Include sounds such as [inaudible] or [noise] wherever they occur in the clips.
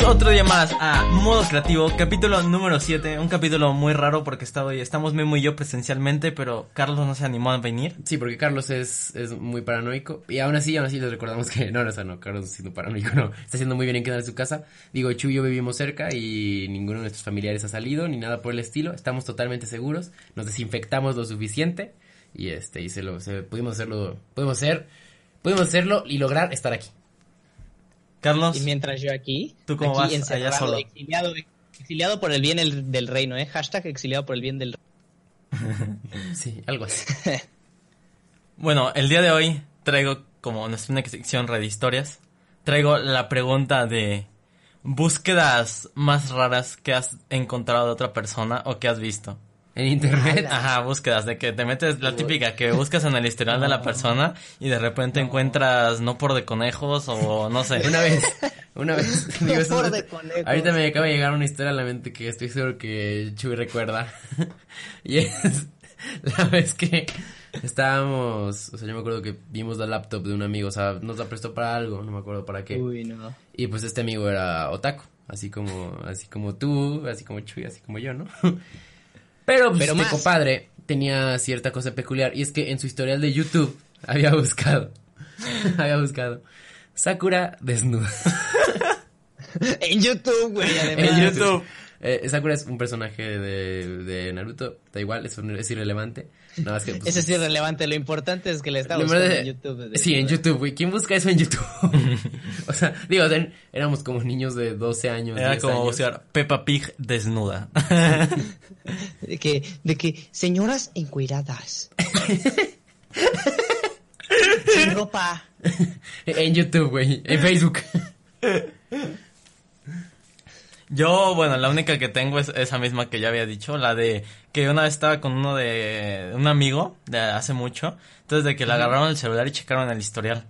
otro día más a Modo Creativo, capítulo número 7, un capítulo muy raro porque hoy, estamos Memo y yo presencialmente, pero Carlos no se animó a venir. Sí, porque Carlos es, es muy paranoico. Y aún así, aún así les recordamos que no, no, no, Carlos siendo paranoico, no. Está haciendo muy bien en quedar en su casa. Digo, Chu y yo vivimos cerca y ninguno de nuestros familiares ha salido, ni nada por el estilo. Estamos totalmente seguros. Nos desinfectamos lo suficiente. Y este, y se lo, pudimos hacerlo, pudimos hacer, pudimos hacerlo y lograr estar aquí. Carlos, Y mientras yo aquí, ¿Tú cómo aquí vas allá solo? Exiliado, exiliado por el bien el- del reino, ¿eh? Hashtag exiliado por el bien del reino. [laughs] Sí, algo así. [laughs] bueno, el día de hoy traigo como nuestra única sección Red Historias, traigo la pregunta de búsquedas más raras que has encontrado de otra persona o que has visto. En internet. Ajá, búsquedas de que te metes la típica que buscas en el historial de la persona y de repente encuentras no por de conejos o no sé. Una vez, [laughs] una vez. digo, eso- por de conejos. ahorita me acaba de llegar una historia a la mente que estoy seguro que Chuy recuerda. [laughs] y es [laughs] la vez que estábamos, o sea, yo me acuerdo que vimos la laptop de un amigo, o sea, nos la prestó para algo, no me acuerdo para qué. Uy, no. Y pues este amigo era otaku, así como, así como tú, así como Chuy, así como yo, ¿no? Pero pues Pero este más. compadre tenía cierta cosa peculiar y es que en su historial de YouTube había buscado, [laughs] había buscado Sakura desnuda. [laughs] En YouTube, güey, además. En YouTube. Eh, Sakura es un personaje de, de Naruto, da igual, es, un- es irrelevante. Que pues, Eso es irrelevante, lo importante es que le está buscando en YouTube. de- Sí, en YouTube, güey. ¿Quién busca eso en YouTube? [laughs] o sea, digo, ten- éramos como niños de 12 años. Era 10 como años. buscar Peppa Pig desnuda. [laughs] De que, de que, señoras encueradas. [laughs] Sin ropa. En YouTube, güey. En Facebook. Yo, bueno, la única que tengo es esa misma que ya había dicho, la de que una vez estaba con uno de un amigo de hace mucho, entonces de que le agarraron el celular y checaron el historial.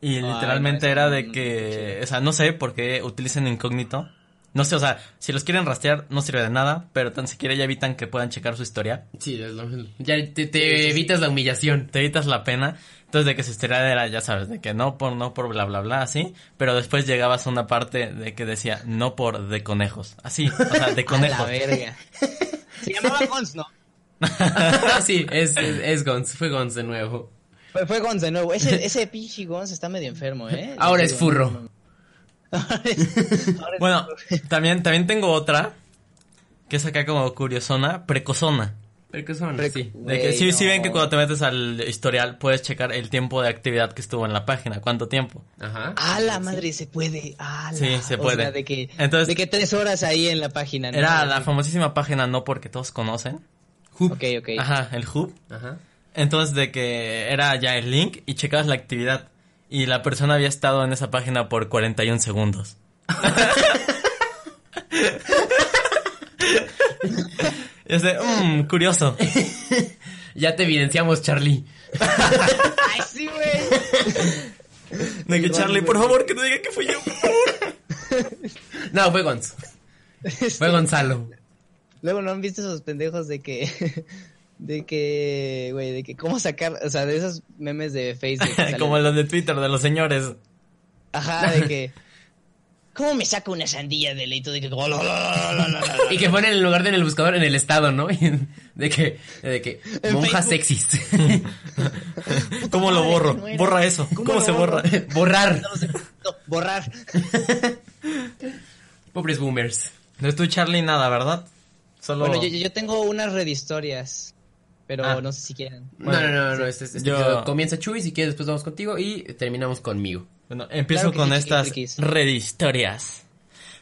Y literalmente no, era de no, que, o sea, no sé por qué utilizan incógnito. No sé, o sea, si los quieren rastrear no sirve de nada, pero tan siquiera ya evitan que puedan checar su historial. Sí, es lo- ya te, te evitas la humillación. Te evitas la pena. Entonces de que su historial era, ya sabes, de que no por, no por bla bla bla, así. Pero después llegabas a una parte de que decía no por de conejos. Así, o sea, de [laughs] A conejos. la verga. [laughs] Se llamaba Gons, ¿no? [laughs] sí, es, es, es Gons, fue Gons de nuevo. Fue, fue Gons de nuevo. Ese, ese pinche Gons está medio enfermo, ¿eh? Ahora es furro. no, no. Ahora es- ahora es Bueno, furro. también, también tengo otra, que es acá como curiosona, precozona. Pero que son, Pre- sí. De que sí, sí no. ven que cuando te metes al historial puedes checar el tiempo de actividad que estuvo en la página, cuánto tiempo. Ajá. A la madre, se puede. A la- Sí, se o puede. sea, de que, Entonces- de que tres horas ahí en la página. ¿no? Era la famosísima página No Porque Todos Conocen. Ok, ok. Ajá, el Hub. Ajá. Entonces de que era ya el link y checabas la actividad. Y la persona había estado en esa página por 41 segundos. [laughs] y es de, mmm, curioso. [laughs] Ya te evidenciamos, Charlie. [laughs] Ay, sí, güey. De que Charlie, por favor, que no diga que fui yo, por [laughs] favor. No, fue Gons. Fue Gonzalo. Luego no han visto esos pendejos de que. De que, güey, de que cómo sacar, o sea, de esos memes de Facebook. Como los de Twitter de los señores. Ajá, de que. ¿Cómo me saco una sandía de leito de que. Y que ponen en lugar de en el buscador en el estado, ¿no? [laughs] De que, de que, monjas sexys. [laughs] ¿Cómo lo borro? no. Borra eso. ¿Cómo ¿Cómo, lo se borro? borra? [laughs] Borrar. No, borrar. Pobres boomers. De tú, Charlie, nada, ¿verdad? Solo... Bueno, yo, yo tengo unas red historias. Pero Ah. no sé si quieren. No, no, no, no. Este, este Yo- episodio comienza Chuy, si quieres después vamos contigo y terminamos conmigo. Bueno, empiezo Claro con sí, estas red historias.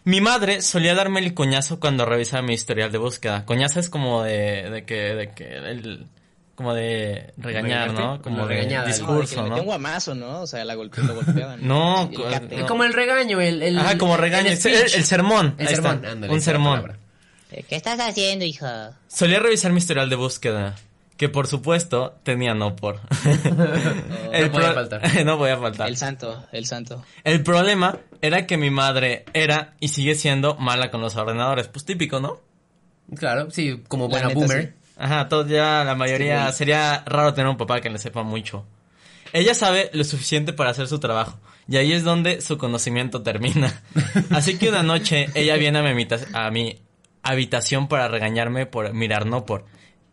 Mi madre solía darme el coñazo cuando revisaba mi historial de búsqueda. Coñazo es como de, de que, de que, el, como de regañar, ¿no? Como de No, que discurso, un ¿no? guamazo, ¿no? O sea, la golpe, lo golpeaban. No, El. Como el regaño, el... el Ajá, como regaño. el El, sermón. El Ahí sermón, ándale, Un sermón. ¿Qué estás haciendo, hija? Solía revisar mi historial de búsqueda. Que por supuesto tenía no por. [laughs] No podía faltar. [laughs] no podía faltar. El santo, el santo. El problema era que mi madre era y sigue siendo mala con los ordenadores. Pues típico, ¿no? Claro, sí, como buena neta, boomer. sí. Ajá, todo ya, la mayoría, Sí. sería raro tener un papá que le sepa mucho. Ella sabe lo suficiente para hacer su trabajo, y ahí es donde su conocimiento termina. [laughs] Así que una noche ella viene a mi, a mi habitación para regañarme por mirar no por,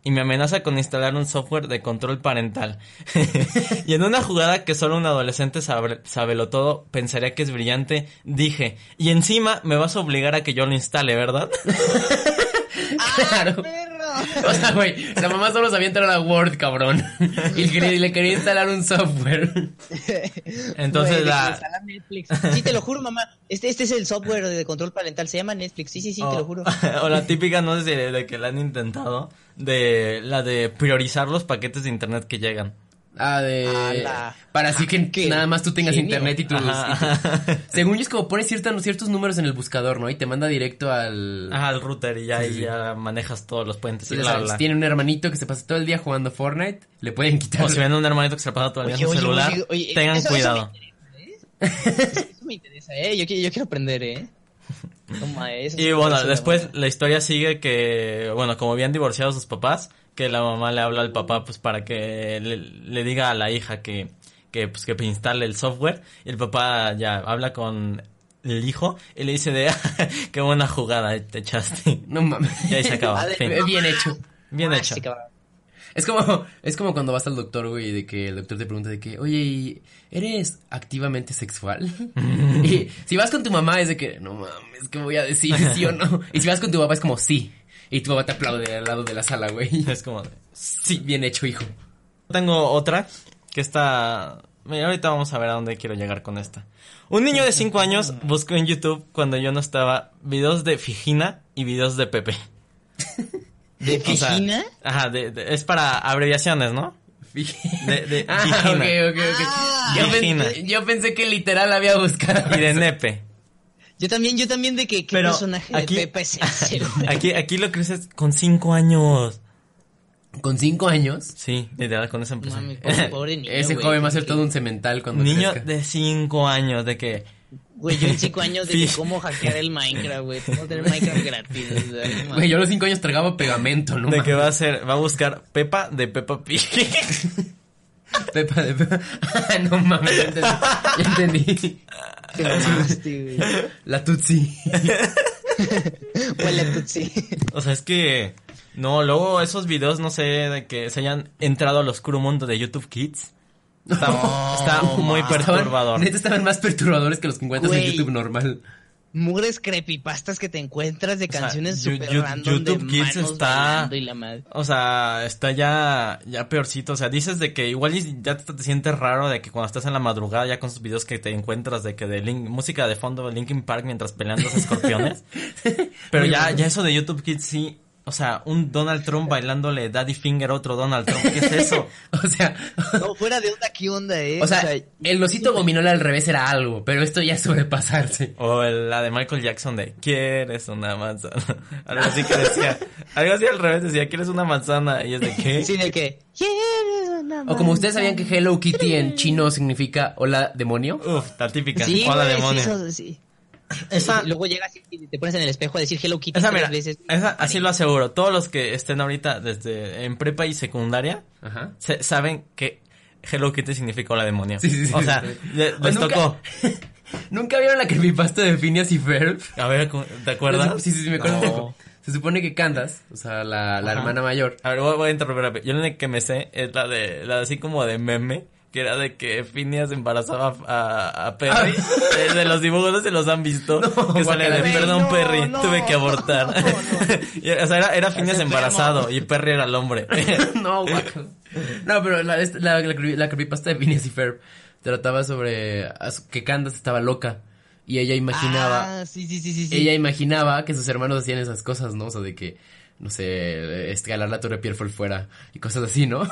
y me amenaza con instalar un software de control parental. [laughs] y en una jugada que solo un adolescente sabe, sábelo todo, pensaría que es brillante, dije, y encima me vas a obligar a que yo lo instale, ¿verdad? [laughs] [laughs] Claro. O sea, güey, la mamá solo sabía entrar a Word, cabrón. [laughs] Y quería- le quería instalar un software. [laughs] Entonces Güey, la- Netflix. Sí, te lo juro, mamá. Este, este es el software de control parental. Se llama Netflix. Sí, sí, sí, te lo juro. O la típica, no sé si de, de que la han intentado, de la de priorizar los paquetes de internet que llegan. Ah, de... Ala. Para así que Qué nada más tú tengas genio. internet y tus... Ajá. y tu- Según yo es como pones ciertos, ciertos números en el buscador, ¿no? Y te manda directo al... Ajá, el router y ya, Sí, y sí. ya manejas todos los puentes y Sí, bla, bla. tiene un hermanito que se pasa todo el día jugando Fortnite, le pueden quitar. O si ven un hermanito que se pasa todo el día en su oye, celular, oye, oye, tengan eso- eso me cuidado. Eso me interesa, ¿eh? Yo, quiero- yo quiero aprender, ¿eh? [laughs] Toma, eso Y bueno, después la historia sigue que, bueno, como habían divorciado sus papás, que la mamá le habla al papá pues para que le, le diga a la hija que, que pues que instale el software y el papá ya habla con el hijo y le dice de [laughs] qué buena jugada te echaste. No mames. Y ahí se acaba. [laughs] Vale. Bien hecho. Bien Ah, hecho. sí. Es como, es como cuando vas al doctor, güey, de que el doctor te pregunta de que, oye, ¿y ¿eres activamente sexual? [laughs] y si vas con tu mamá es de que, no mames, ¿qué voy a decir? ¿Sí o no? Y si vas con tu papá es como, sí. Y tu papá te aplaude al lado de la sala, güey. [laughs] Es como Sí, bien hecho, hijo. Tengo otra que está... Mira, ahorita vamos a ver a dónde quiero llegar con esta. Un niño de 5 años [laughs] buscó en YouTube cuando yo no estaba videos de Fijina y videos de Pepe. [laughs] ¿De O sea, Fijina? ajá, de- de- es para abreviaciones, ¿no? De- de ah, Fijina. ok, ok, ok. Ah, yo, Fijina. pensé, yo pensé que literal había buscado. Y de Nepe. Yo también, yo también de que qué Pero personaje aquí, de Pepe es ese, [laughs] güey? aquí, aquí lo creces con 5 años. Con cinco años, Sí, literal, con eso empecé. Mami, pobre, pobre [laughs] niño, ese güey. joven va a ser todo un cemental cuando Niño crezca. de 5 años, de que... Güey, yo en cinco años de Sí. que [laughs] cómo hackear el Minecraft, güey. Cómo tener Minecraft gratis. Güey, yo a los cinco años tragaba pegamento, ¿no? De que va a ser, va a buscar Pepa de Peppa Pig. Pepa de Pepa. no mames, ya entendí. Ya entendí. Te mamaste, güey. La Tutsi. Huele Tutsi. O sea, es que... No, luego esos videos, no sé, de que se hayan entrado al oscuro mundo de YouTube Kids. Está, está muy Estaban- perturbador. Neta estaban más perturbadores que los que encuentras Güey. en YouTube normal. Mugres creepypastas que te encuentras de canciones super random YouTube de Kids manos está- y la madre. O sea, está ya, ya peorcito. O sea, dices de que igual ya te, te sientes raro de que cuando estás en la madrugada ya con esos videos que te encuentras de que de Link- música de fondo de Linkin Park mientras pelean los escorpiones. [laughs] Pero ya, ya eso de YouTube Kids sí. O sea, un Donald Trump bailándole Daddy Finger a otro Donald Trump. ¿Qué es eso? [laughs] O sea, No, fuera de onda, ¿qué onda, eh? o sea, el osito gominola al revés era algo, pero esto ya sobrepasarse. O el- la de Michael Jackson de ¿Quieres una manzana? [laughs] Algo así que decía. Algo así al revés decía ¿Quieres una manzana? Y es de ¿qué? Sí, de que. ¿Quieres una O como ustedes manzana? sabían que Hello Kitty en chino significa hola demonio. Uf, la típica. Sí, Hola demonio. sí, eso, sí. Esa, Y luego llegas y te pones en el espejo a decir Hello Kitty esa, tres mira, veces. esa, así lo aseguro. Todos los que estén ahorita desde en prepa y secundaria Ajá. se- saben que Hello Kitty significa hola demonio. Sí, sí, sí. O sea, le- O les nunca- tocó. [laughs] ¿Nunca vieron la creepypasta de Phineas y Ferb? A ver, ¿cómo- ¿te acuerdas? Sí, sí, sí, me acuerdo un No. poco. Se supone que Candace, o sea, la, la hermana mayor, A ver, voy, voy a interrumpir rápido. Yo la que me sé es la de, la de así como de meme, que era de que Phineas embarazaba a, a Perry. [laughs] Eh, de los dibujos no se los han visto. No, que sale de, perdón No, Perry, no, tuve que abortar. no, no. [laughs] Y, o sea, era, era Phineas embarazado y Perry era el hombre. [laughs] no, guaco. No, pero la, la, la, la creepypasta de Phineas y Ferb trataba sobre que Candace estaba loca y ella imaginaba, Ah, sí, sí. sí. ella imaginaba que sus hermanos hacían esas cosas, ¿no? O sea, de que no sé, escalar la Torre Pierre fuera y cosas así, ¿no?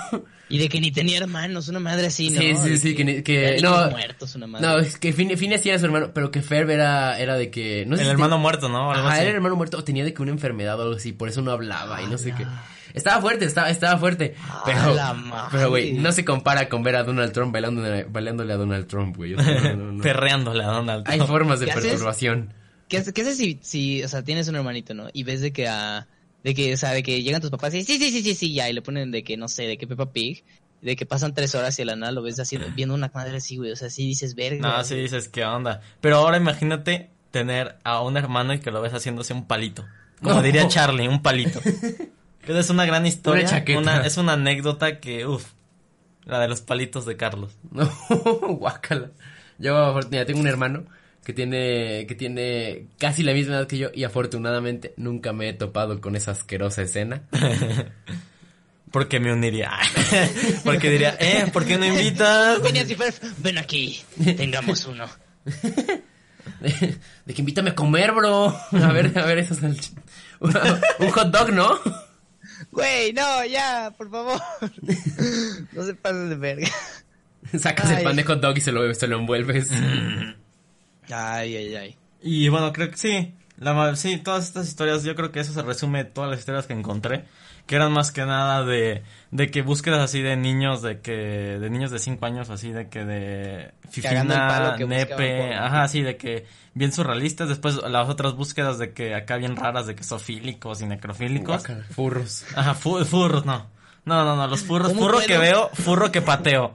Y de que ni tenía hermanos, una madre así, ¿no? Sí, sí, sí, que, que- eran no, niños muertos, una madre. no, es que Finn, Finn sí era su hermano, pero que Ferb era, era de que, no sé El si hermano te- muerto, ¿no? Algo Ajá, así. era el hermano muerto o tenía de que una enfermedad o algo así, por eso no hablaba y no sé qué. Estaba fuerte, estaba, estaba fuerte. Pero, la madre. pero güey, no se compara con ver a Donald Trump bailando, bailándole a Donald Trump, güey. O sea, no, no, no. Perreándole a Donald Hay Trump. formas de perturbación. ¿Qué haces, qué haces si, si, o sea, tienes un hermanito, ¿no? Y ves de que a, de que, o sea, de que llegan tus papás y sí, sí, sí, sí, sí, ya, y le ponen de que, no sé, de que Peppa Pig, de que pasan tres horas y a la nada lo ves haciendo, viendo una madre así, güey, o sea, sí dices, verga. No, sí dices, ¿qué onda? Pero ahora imagínate tener a un hermano y que lo ves haciéndose un palito. Como No. diría Charlie, un palito. [laughs] Es una gran historia. Una chaqueta. una- es una anécdota que, uff, la de los palitos de Carlos. [laughs] No, guácala. Yo, afortunadamente, tengo un hermano que tiene, que tiene casi la misma edad que yo y afortunadamente nunca me he topado con esa asquerosa escena. [laughs] Porque me uniría. [laughs] Porque diría, eh, ¿por qué no invitas? Ven aquí, tengamos uno. De, [laughs] de que invítame a comer, bro. A ver, a ver, eso es el- un hot dog, ¿no? Güey, no, ya, por favor. no se pasen de verga. Sacas el pan de hot dog y se lo, se lo envuelves. Ay, ay, ay. Y bueno, creo que sí. La, ma- sí, todas estas historias, yo creo que eso se resume todas las historias que encontré, que eran más que nada de, de que búsquedas así de niños, de que, de niños de 5 años, así de que de Fifina, que Nepe, ajá, sí, de que bien surrealistas, después las otras búsquedas de que acá bien raras, de que zoofílicos y necrofílicos. Furros. Ajá, fu- furros, no. No, no, no, los furros, ¿Cómo furro puedo? que veo, furro que pateo.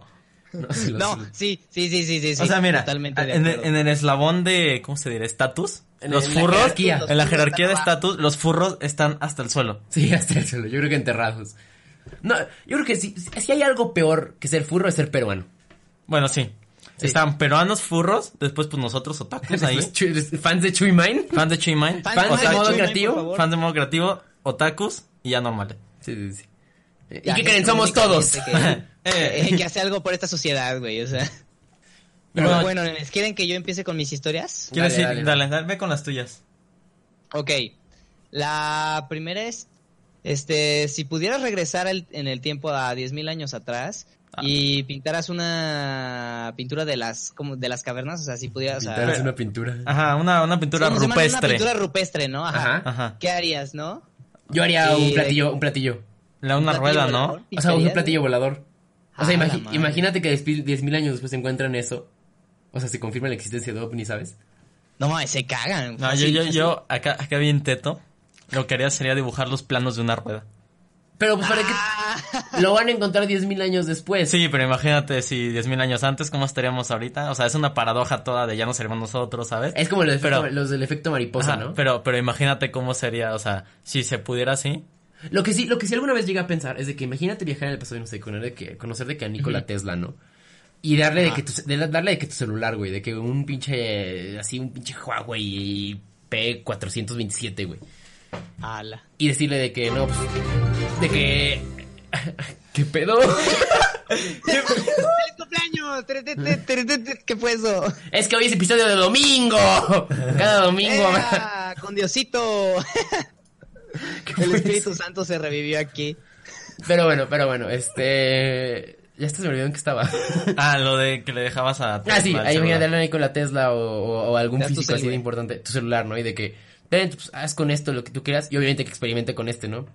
[laughs] No, sí, No, sí. sí, sí, sí, o sea, mira, Totalmente en, el, acuerdo. en el eslabón de, ¿cómo se dirá? Estatus. En- Los en la furros, jerarquía. en la jerarquía de estatus, los furros están hasta el suelo. Sí, [laughs] hasta el suelo. Yo creo que enterrados. No, yo creo que si, si hay algo peor que ser furro es ser peruano. Bueno, sí. Sí. Están peruanos furros, después pues nosotros otakus [laughs] ahí. Fans de Chuy Mine. fans de Chimain, Fans Fans de de modo Chuy, creativo. fans de modo creativo, otakus y ya normales. Sí, sí, sí. ¿Y Ya, qué creen? Somos todos. [laughs] Que, eh, que hace algo por esta sociedad, güey, o sea. Pero Bueno, ¿quieren que yo empiece con mis historias? ¿Quieres Dale, ir? dale, Dale, dale, ve con las tuyas. Ok. La primera es, este, si pudieras regresar en el tiempo a 10.000 años atrás Ah. y pintaras una pintura de las, como de las cavernas, o sea, si pudieras, o sea, Pintar es una pintura. Ajá, una, una pintura ¿cómo se llama? Una rupestre. pintura rupestre, ¿no? Ajá. ¿Qué harías, no? Yo haría Y un platillo, un platillo. La una ¿Un rueda, ¿no? O sea, un platillo volador. O sea, Ah, imagi- la madre. imagínate que 10.000 años después encuentran eso. O sea, se confirma la existencia de ovni, ¿sabes? No mames, se cagan. No, yo, yo, yo, acá, acá bien teto, lo que haría sería dibujar los planos de una rueda. Pero pues para Ah. que lo van a encontrar 10.000 años después. Sí, pero imagínate si 10.000 años antes, ¿cómo estaríamos ahorita? O sea, es una paradoja toda de ya no seremos nosotros, ¿sabes? Es como el efecto- Pero- los del efecto mariposa, Ajá, ¿no? Pero, pero imagínate cómo sería, o sea, si se pudiera así. Lo que sí, lo que sí alguna vez llega a pensar es de que imagínate viajar en el pasado y no sé, conocer de que, conocer de que a Nikola Tesla, ¿no? Y darle de que tu, de darle de que tu celular, güey, de que un pinche, así un pinche Huawei P427, güey. Ala. Y decirle de que, no, pues, de que... [laughs] [laughs] ¿Qué pedo? ¡Feliz cumpleaños! ¿Qué fue eso? es que hoy es episodio de domingo. Cada domingo. ¡Ea! [laughs] ¡Con Diosito! [laughs] El Espíritu Santo se revivió aquí. Pero bueno, pero bueno, este... Ya hasta se me olvidó en qué estaba. [laughs] Ah, lo de que le dejabas a... Ah, sí, ahí celular. imagínate a Nikola Tesla o, o- o algún físico así de importante, tu celular, ¿no? Y de que, ten, pues, haz con esto lo que tú quieras y obviamente que experimente con este, ¿no?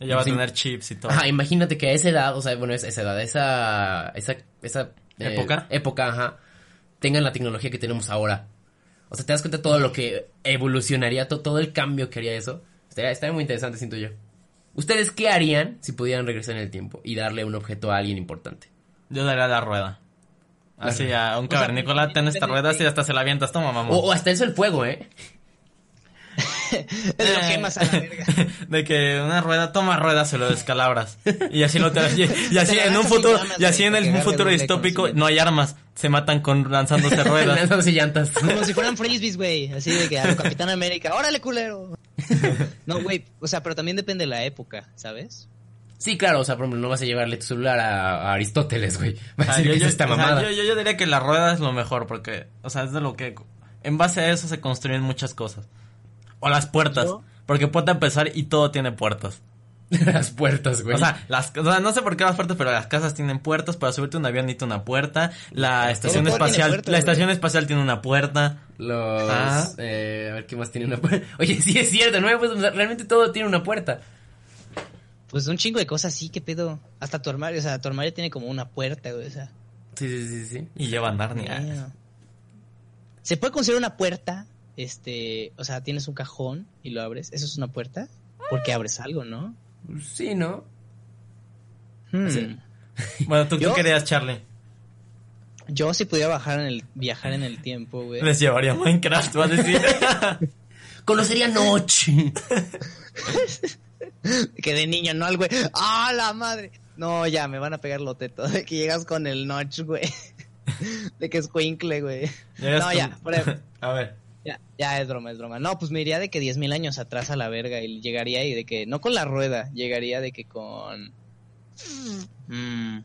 Ella va a tener chips y todo. Ajá, imagínate que a esa edad, o sea, bueno, esa, edad, esa, esa, esa eh, ¿Época? época, ajá, tengan la tecnología que tenemos ahora. O sea, te das cuenta de todo lo que evolucionaría, to- todo el cambio que haría eso. Estaría, estaría muy interesante, siento yo. ¿Ustedes qué harían si pudieran regresar en el tiempo y darle un objeto a alguien importante? Yo daría la rueda. Así a un cavernícola, ten esta rueda y hasta se la avientas, toma mamá. O, o hasta eso el fuego, ¿eh? [laughs] Lo quemas a la verga. [laughs] De que una rueda, toma rueda, se lo descalabras. Y así lo te, [laughs] y, y así Te en un futuro, y así en el un futuro distópico no hay armas, se matan con lanzándose ruedas. Lanzándose llantas. Como si fueran frisbees, güey. Así de que a lo Capitán América. ¡Órale, culero! No, güey. O sea, pero también depende de la época, ¿sabes? Sí, claro, o sea, por ejemplo, no vas a llevarle tu celular a, a Aristóteles, güey. Va a Ah, decir yo, que yo- es esta sea, mamada. yo, yo- yo diría que la rueda es lo mejor porque, o sea, es de lo que, en base a eso se construyen muchas cosas. O las puertas. Yo- Porque a empezar y todo tiene puertas. [laughs] Las puertas, güey. O sea, las, o sea, no sé por qué las puertas, pero las casas tienen puertas. Para subirte a un avión necesita una puerta. La estación espacial, la güey. estación espacial tiene una puerta. Los... Ah. eh, a ver, ¿qué más tiene una puerta? [laughs] Oye, sí es cierto, no me puedes pensar, realmente todo tiene una puerta. Pues un chingo de cosas, sí, qué pedo. Hasta tu armario, o sea, tu armario tiene como una puerta, güey, o sea. Sí, sí, sí, sí. Y lleva Narnia. damn. Se puede considerar una puerta, este, o sea, tienes un cajón y lo abres. ¿Eso es una puerta? Porque abres algo, ¿no? Sí, ¿no? Hmm. Sí. Bueno, ¿tú qué querías, Charlie? Yo si pudiera bajar en el, viajar en el tiempo, güey. Les llevaría Minecraft, va a decir. Conocería Noche. [laughs] Que de niño, no al güey. ¡Ah, la madre! No, ya, me van a pegar lo teto. De que llegas con el notch, güey. [laughs] De que es cuincle, güey. No, con- ya, por ejemplo. [laughs] A ver. Ya, ya es broma, es broma. No, pues me iría de que 10.000 años atrás a la verga y llegaría y de que, no con la rueda, llegaría de que con... Mm,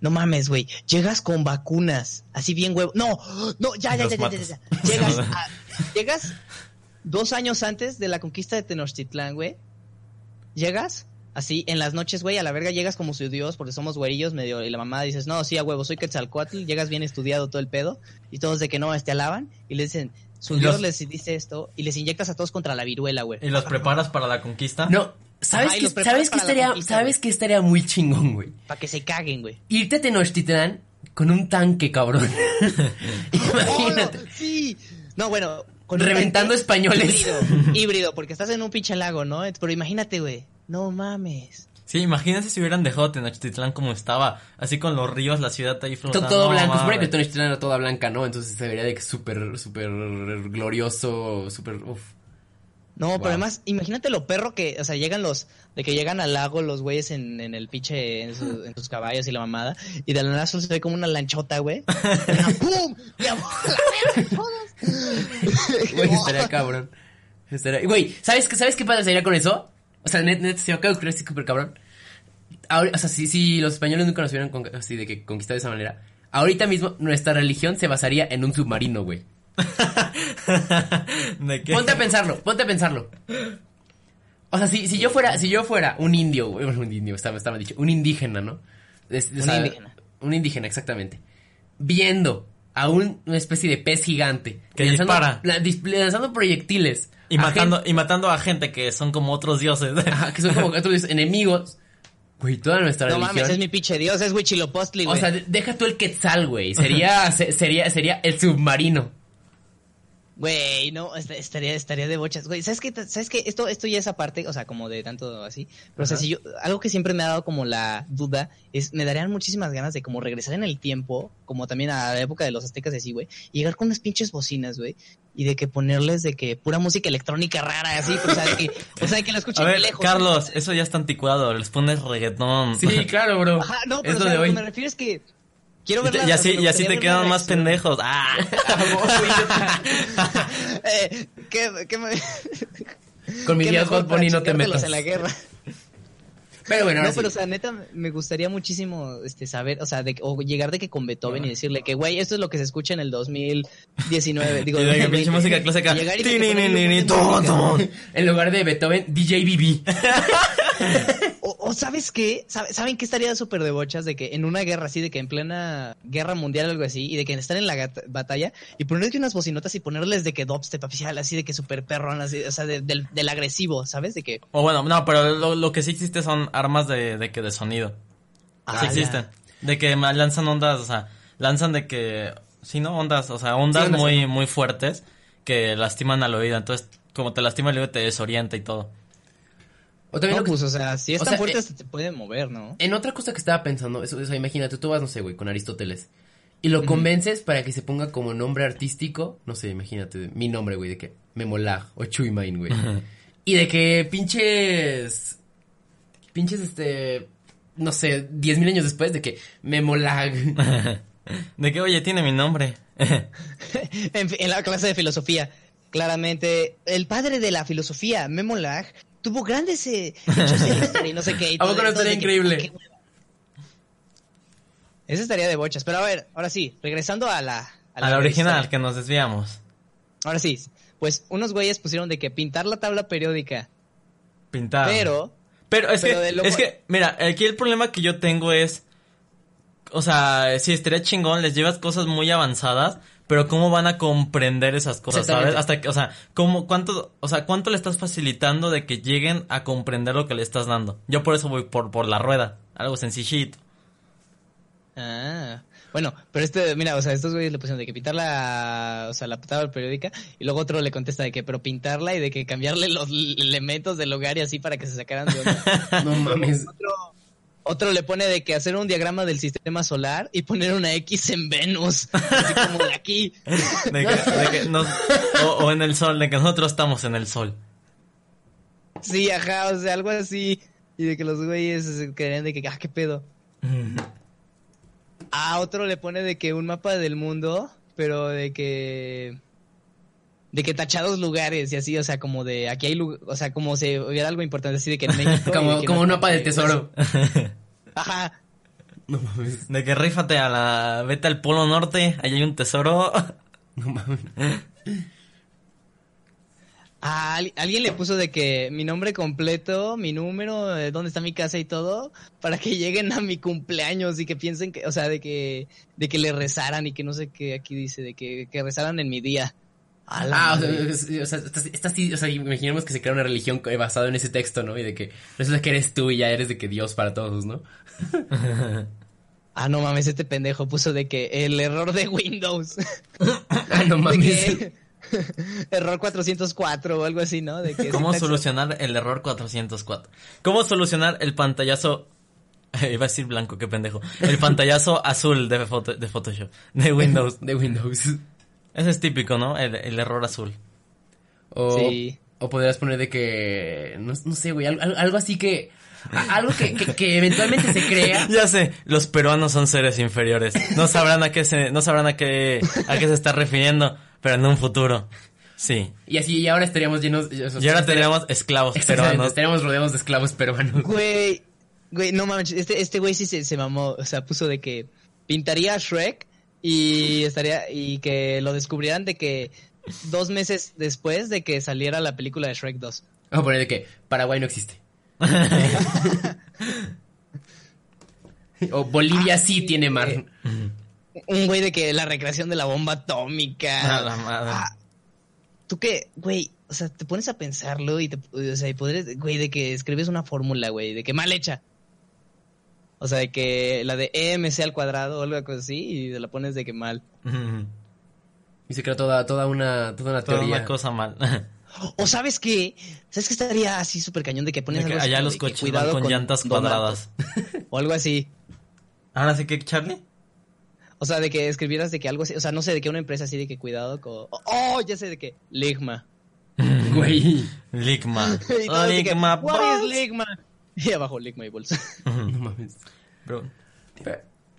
no mames, güey. Llegas con vacunas, así bien huevo. No, no, ya, ya, ya, ya, ya, ya. Llegas, [laughs] a- llegas dos años antes de la conquista de Tenochtitlán, güey. Llegas, así, en las noches, güey, a la verga llegas como su dios porque somos güerillos medio, y la mamá dices, no, sí, a huevo, soy Quetzalcoatl, llegas bien estudiado todo el pedo, y todos de que no, te alaban, y le dicen, su dios los- les dice esto, y les inyectas a todos contra la viruela, güey. ¿Y los preparas para la conquista? No, ¿sabes Ajá, preparas ¿sabes la estaría, ¿sabes qué estaría muy chingón, güey? Para que se caguen, güey. Irte a Tenochtitlán con un tanque, cabrón. [laughs] Imagínate. ¡Oh, [laughs] sí! No, bueno. con Reventando tanque españoles. Híbrido, [laughs] híbrido, porque estás en un pinche lago, ¿no? Pero imagínate, güey. No mames. Sí, imagínense si hubieran dejado Tenochtitlán como estaba, así con los ríos, la ciudad ahí Todo, flotando. todo No, blanco. Supone que. Tenochtitlán era toda blanca, ¿no? Entonces se vería de que súper, súper glorioso, súper, uf. No, Wow. pero además, imagínate lo perro que, o sea, llegan los, de que llegan al lago los güeyes en, en el pinche, en, su- [laughs] en sus caballos y la mamada, y de la nada solo se ve como una lanchota, güey. [laughs] ¡Pum! ¡Me amor, la verga, todos! Güey, estaría cabrón. Estaría- Güey, ¿sabes qué, ¿sabes qué padre sería con eso? O sea, net, net, se me acaba de ocurrir así súper cabrón. Ahora- o sea, si, si los españoles nunca nos hubieran con- así de que conquistado de esa manera, ahorita mismo nuestra religión se basaría en un submarino, güey. [laughs] ¿De qué? Ponte a pensarlo, ponte a pensarlo. O sea, si, si yo fuera, si yo fuera un indio, güey, un indio, estaba, estaba dicho, un indígena, ¿no? Es- o Un sea, indígena. Un indígena, exactamente. Viendo a un- una especie de pez gigante Que lanzando, dispara. la- dis- lanzando proyectiles Y matando, y matando a gente que son como otros dioses. Ajá, que son como [laughs] otros enemigos. Güey, toda nuestra No religión. mames, es mi pinche dios, es Huichilopostli, O güey. sea, de- deja tú el quetzal, güey. Sería, [laughs] se- sería, sería el submarino. Güey, no, est- estaría, estaría de bochas. Güey, ¿sabes qué? ¿Sabes qué? Esto, esto ya es aparte, o sea, como de tanto así. Pero, o sea, si yo, algo que siempre me ha dado como la duda es, me darían muchísimas ganas de como regresar en el tiempo, como también a la época de los aztecas y así, güey. Y llegar con unas pinches bocinas, güey. Y de que ponerles de que pura música electrónica rara, así, pero, o sea, de que, o sea, de que la A escuchen ver, lejos. Carlos, eso ya está anticuado. Les pones reggaetón. Sí, claro, bro. Ajá, no, pero, es o lo sea, de lo que hoy. me refiero es que quiero Y, así, y así te quedan más pendejos. Ah. [laughs] [laughs] Eh, ¿qué, qué me... [laughs] Con mi Dios Bad Bunny no te metas. en la guerra. Pero bueno, No, pero o sea, neta, me gustaría muchísimo este saber, o sea, de, o llegar de que con Beethoven y decirle que, güey, esto es lo que se escucha en el 2019. Digo, de que 2020. pinche música clásica. En lugar de Beethoven, DJ BB. O, ¿sabes qué? ¿Sabe- ¿Saben qué estaría súper de bochas? De que en una guerra así, de que en plena guerra mundial o algo así, y de que están en la batalla, y ponerles unas bocinotas y ponerles de que dubstep oficial, así de que súper perrón, así, o sea, de- del, del agresivo, ¿sabes? De que... O bueno, no, pero lo, lo que sí existe son armas de, de que de sonido. sí Ah, existen. De que lanzan ondas, o sea, lanzan de que, sí, no, ondas, o sea, ondas Sí, ondas, muy, sí. muy fuertes que lastiman al oído. Entonces, como te lastima el oído, te desorienta y todo. O también No, lo que- pues, o sea, si es o tan sea, fuerte, eh, te puede mover, ¿no? En otra cosa que estaba pensando, eso, eso, imagínate, tú vas, no sé, güey, con Aristóteles. Y lo convences para que se ponga como nombre artístico, no sé, imagínate, mi nombre, güey, de que Memolag o Chuymain, güey. y de que pinches. Pinches, este. No sé, diez mil años después, de que Memolag. [laughs] De que, oye, tiene mi nombre. [laughs] en, la clase de filosofía, claramente, el padre de la filosofía, Memo Lag, tuvo grandes eh, hechos en la historia y no sé qué. y [laughs] ¿A poco todo- no estaría de que, increíble? hueva. Ese estaría de bochas. Pero a ver, ahora sí, regresando a la... A la original, historia. que nos desviamos. Ahora sí, pues unos güeyes pusieron de que pintar la tabla periódica Pintar. Pero, Pero es Pero que, es que, mira, aquí el problema que yo tengo es, o sea, sí, estaría chingón, les llevas cosas muy avanzadas, pero ¿cómo van a comprender esas cosas, sabes? Hasta que, o sea, ¿cómo, cuánto, o sea, cuánto le estás facilitando de que lleguen a comprender lo que le estás dando? Yo por eso voy por, por la rueda, algo sencillito. Ah, bueno, pero este, mira, o sea, estos güeyes le pusieron de que pintar la, o sea, la tabla periódica y luego otro le contesta de que, pero pintarla y de que cambiarle los elementos del hogar y así para que se sacaran de onda. [laughs] No mames. otro, otro le pone de que hacer un diagrama del sistema solar y poner una X en Venus, así como de aquí. [laughs] De que, de que nos- o, o en el sol, de que nosotros estamos en el sol. Sí, ajá, o sea, algo así. Y de que los güeyes se querían de que, ah, qué pedo. A otro le pone de que un mapa del mundo, pero de que de que tachados lugares y así, o sea, como de aquí hay o sea, como si hubiera algo importante así de que en [laughs] México Como, que como no- un mapa del tesoro. Ajá. No mames. De que rífate a la, vete al polo norte, ahí hay un tesoro. [laughs] No mames. A al- alguien le puso de que mi nombre completo, mi número, eh, dónde está mi casa y todo, para que lleguen a mi cumpleaños y que piensen que, o sea, de que de que le rezaran y que no sé qué aquí dice, de que, que rezaran en mi día. Ah, o sea, o sea, estás, o sea, imaginemos que se crea una religión eh, basada en ese texto, ¿no? Y de que resulta que eres tú y ya eres de que Dios para todos, ¿no? [laughs] Ah, no mames, este pendejo puso de que el error de Windows. [laughs] Ah, no mames. que- [laughs] error 404 o algo así, ¿no? De que ¿Cómo solucionar el error 404? ¿Cómo solucionar el pantallazo... Iba a decir blanco, qué pendejo. El pantallazo azul de, foto- de Photoshop, de Windows. De Windows. Ese es típico, ¿no? El, el error azul. O, Sí. o podrías poner de que, no, no sé, güey, algo, algo así que, algo que, que, que eventualmente se crea. [laughs] Ya sé, los peruanos son seres inferiores. No sabrán a qué se, no sabrán a qué, a qué se está refiriendo, pero en un futuro. Sí. Y así, y ahora estaríamos llenos. Y ahora tendríamos esclavos peruanos. Estaríamos rodeados de esclavos peruanos. Güey, güey, no mames, este, este güey sí se, se mamó, o sea, puso de que pintaría a Shrek y estaría, y que lo descubrieran de que dos meses después de que saliera la película de Shrek 2. Vamos a poner de que Paraguay no existe. [laughs] o Bolivia sí tiene mar. Un güey de que la recreación de la bomba atómica. A la madre. Ah, Tú qué, güey, o sea, te pones a pensarlo y te, o sea, y podrías, güey, de que escribes una fórmula, güey, de que mal hecha. O sea, de que la de EMC al cuadrado o algo así y te la pones de que mal. Y se crea toda, toda una, toda una Toda teoría. una cosa mal. [laughs] O sabes qué, sabes que estaría así súper cañón de que pones De que algo allá los coches cuidado van con, llantas cuadradas. O algo así. [laughs] Ahora sí que, Charlie. O sea, de que escribieras de que algo así, o sea, no sé, de que una empresa así de que cuidado con... Oh, ya sé de [laughs] que Ligma. Güey. Ligma. Ligma. Ligma? Y abajo Ligma y bolsa. No mames. Bro,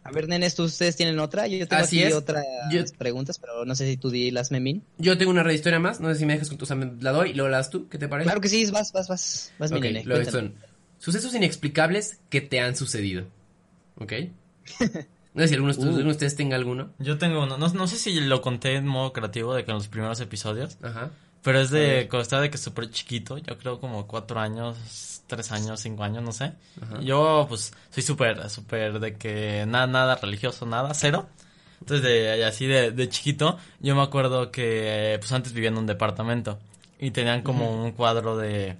A ver, nenes, ¿tú- ¿ustedes tienen otra? Yo tengo Así aquí es. otras Yo- preguntas, pero no sé si tú di las memín. Yo tengo una historia más, no sé si me dejas con tu, o sea, me la doy y luego la das tú, ¿qué te parece? Claro que sí, vas, vas, vas. Vas, mi Ok, nene. son sucesos inexplicables que te han sucedido. ¿Ok? [laughs] No sé si alguno, de ustedes- Uh. de ustedes tenga alguno. yo tengo uno. No, no sé si lo conté en modo creativo de que en los primeros episodios. Ajá. Pero es de cuando estaba de que súper chiquito. Yo creo como cuatro años, tres años, cinco años, no sé. Ajá. Yo, pues, soy súper, súper de que nada, nada religioso, nada, cero. Entonces, de, así de, de chiquito, yo me acuerdo que, pues, antes vivía en un departamento. Y tenían como un cuadro de,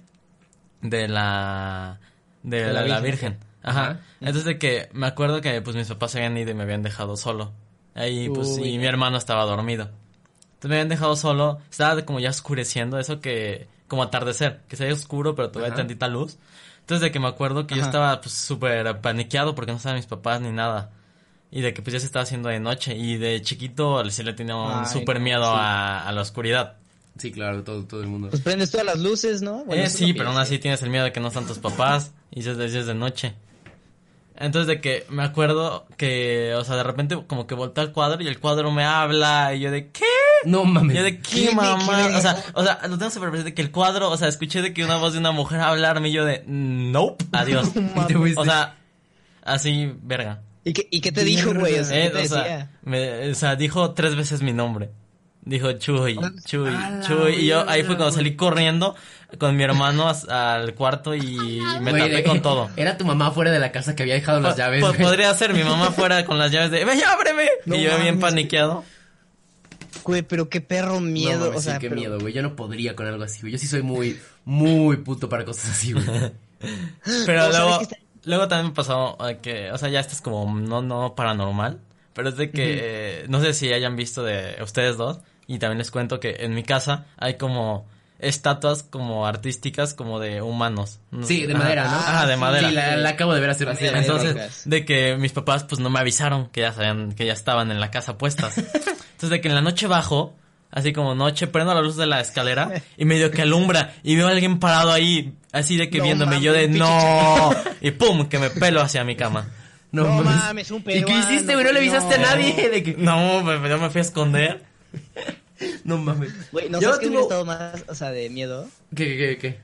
de la, de, De la, Virgen. Ajá. Ajá. Entonces, de que me acuerdo que, pues, mis papás se habían ido y me habían dejado solo. Ahí, pues, Uy, y mi hermano estaba dormido. Entonces me habían dejado solo, estaba como ya oscureciendo, eso que, como atardecer, que se ve oscuro pero todavía hay tantita luz. Entonces de que me acuerdo que yo estaba pues súper paniqueado porque no estaban mis papás ni nada. Y de que pues ya se estaba haciendo de noche y de chiquito sí le tenía un súper miedo sí. a, a la oscuridad. Sí, claro, todo, todo el mundo. Pues prendes todas las luces, ¿no? Bueno, Eh, sí, pero aún así tienes el miedo de que no están tus papás y ya es de, ya es de noche. Entonces de que me acuerdo que, o sea, de repente como que voltea el cuadro y el cuadro me habla y yo de ¿qué? No mames. Yo de ¿Qué, qué mamá, o sea, o sea, lo tengo súper presente que el cuadro, o sea, escuché de que una voz de una mujer hablarme y yo de nope, adiós. Y te fuiste. o sea, así, verga. ¿Y qué, y qué te dijo, güey? O sea, ¿qué Eh, o sea, decía? me- o sea, dijo tres veces mi nombre. Dijo Chuy, Chuy, A la Chuy. Y yo ahí fue cuando salí corriendo con mi hermano al cuarto y me tapé con todo. Era tu mamá fuera de la casa que había dejado las llaves. po- güey. podría ser mi mamá fuera con las llaves de, ¡Ven, ábreme! No y yo bien paniqueado. Güey, pero qué perro miedo, No, mames, o sea, sí, qué pero- miedo, güey. Yo no podría con algo así, güey. Yo sí soy muy, muy puto para cosas así, güey. [laughs] Pero luego, está- luego también me pasó eh, que, o sea, ya esto es como no, no paranormal, pero es de que, eh, no sé si hayan visto de ustedes dos, y también les cuento que en mi casa hay como estatuas como artísticas como de humanos. Sí, de madera, ¿no? Ajá, de madera. Sí, la, la acabo de ver hace Entonces, de que mis papás pues no me avisaron que ya sabían, que ya estaban en la casa puestas. [laughs] Entonces de que en la noche bajo, así como noche, prendo la luz de la escalera y medio que alumbra y veo a alguien parado ahí, así de que No viéndome yo mames, de no y pum, que me pelo hacia mi cama. No, No mames. un ¿Y qué peruano, hiciste, güey? No le avisaste no. a nadie de que... No, me- yo me fui a esconder. [laughs] No mames. Güey, ¿no Yo sabes qué hubiera estado más, o sea, de miedo? ¿Qué, qué, qué, qué?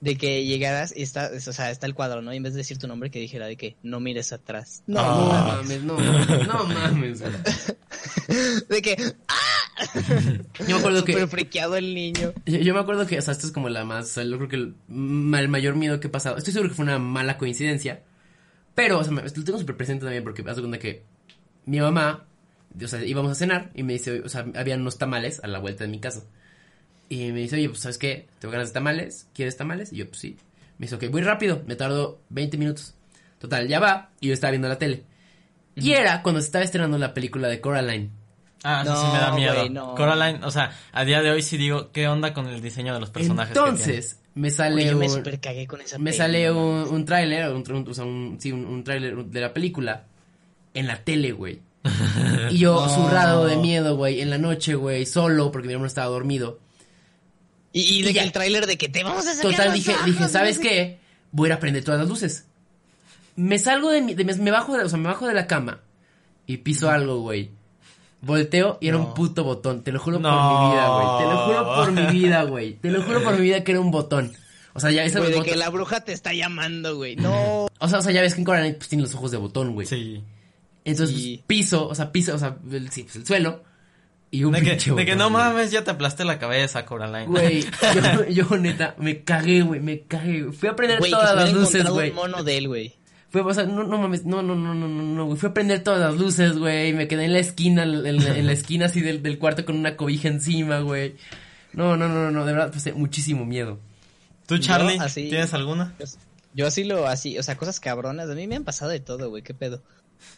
De que llegaras y está, o sea, está el cuadro, ¿no? Y en vez de decir tu nombre, que dijera de que no mires atrás. No, No Ah. mames, no, no mames. [laughs] De que, Yo me acuerdo que... súper friqueado el niño. Yo, yo me acuerdo que, o sea, esto es como la más, o sea, yo creo que el, el mayor miedo que he pasado. Estoy seguro que fue una mala coincidencia. Pero, o sea, me- lo tengo súper presente también porque de cuenta que mi mamá, o sea, íbamos a cenar y me dice, o sea, había unos tamales a la vuelta de mi casa. Y me dice, oye, pues, ¿sabes qué? Tengo ganas de tamales, ¿quieres tamales? Y yo, pues sí. Me dice, ok, voy rápido, me tardo 20 minutos. Total, ya va, y yo estaba viendo la tele. Y era cuando se estaba estrenando la película de Coraline. Ah, eso No, sí me da miedo. güey, no. Coraline, o sea, a día de hoy sí digo, ¿qué onda con el diseño de los personajes? que Entonces, me Güey, sale yo me un- super cagué con esa me sale un, un tráiler, un, un- o sea, un- sí, un, un tráiler de la película en la tele, güey. [laughs] Y yo No. zurrado de miedo, güey, en la noche, güey, solo porque mi hermano estaba dormido. Y, y de Y que ya. el tráiler de que te vamos a sacar Total, los dije, ojos, dije, ¿sabes qué? Voy a ir a prender todas las luces. Me salgo de mi, de- me, bajo de, o sea, me bajo de la cama y piso algo, güey. Volteo y era un puto botón, te lo juro por mi vida, güey. Te lo juro por mi vida, güey. Te lo juro por mi vida que era un botón. O sea, ya ves Güey, de que la bruja te está llamando, güey. No. O sea, o sea, ya ves que en Coraline pues tiene los ojos de botón, güey. Sí. Entonces, Sí. pues, piso, o sea, piso, o sea, el, sí, pues, el suelo. Y un De que, pinche de que no güey. mames, ya te aplasté la cabeza, Coraline. Güey, [laughs] yo, yo neta, me cagué, güey, me cagué. güey. Fui a prender Güey, todas las luces, güey. un mono de él, güey. Fue, o sea, no, no mames, no, no, no, no, no, no, güey. Fui a prender todas las luces, güey. Me quedé en la esquina, en, la- en la esquina así del, del cuarto con una cobija encima, güey. No, no, no, no, de verdad, pues muchísimo miedo. ¿Tú, Charlie, Yo así- tienes alguna? Yo, yo así lo, así, o sea, cosas cabronas. A mí me han pasado de todo, güey, qué pedo.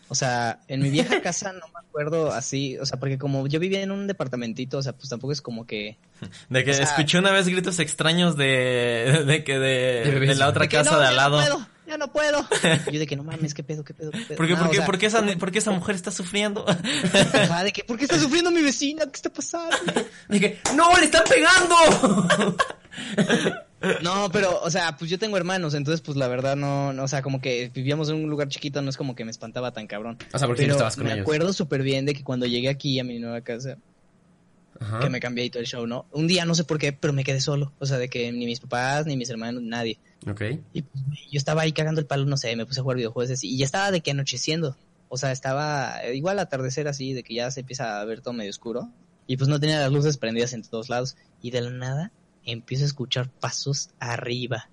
O sea, en mi vieja casa no me acuerdo así, o sea, porque como yo vivía en un departamentito, o sea, pues tampoco es como que... De que O sea- escuché una vez gritos extraños de, de que de, De de la otra de que, casa "No, de al ya lado. No puedo, ya no puedo. [laughs] Y yo de que no mames, qué pedo, qué pedo, qué pedo. ¿Por qué, No, por o qué, sea, por qué esa, por qué esa mujer está sufriendo? [laughs] ajá, de que, ¿por qué está sufriendo mi vecina? ¿Qué está pasando? [laughs] Dije, ¡no, le están pegando! No, pero, o sea, pues yo tengo hermanos, entonces, pues la verdad no, no, o sea, como que vivíamos en un lugar chiquito, no es como que me espantaba tan cabrón. O sea, porque pero no estabas con me ellos. acuerdo súper bien de que cuando llegué aquí a mi nueva casa, Ajá. que me cambié y todo el show, ¿no? Un día no sé por qué, pero me quedé solo, o sea, de que ni mis papás, ni mis hermanos, nadie. Ok. Y pues, yo estaba ahí cagando el palo, no sé, me puse a jugar videojuegos así, y ya estaba de que anocheciendo. O sea, estaba eh, igual atardecer así, de que ya se empieza a ver todo medio oscuro. Y pues no tenía las luces prendidas en todos lados. Y de la nada empiezo a escuchar pasos arriba.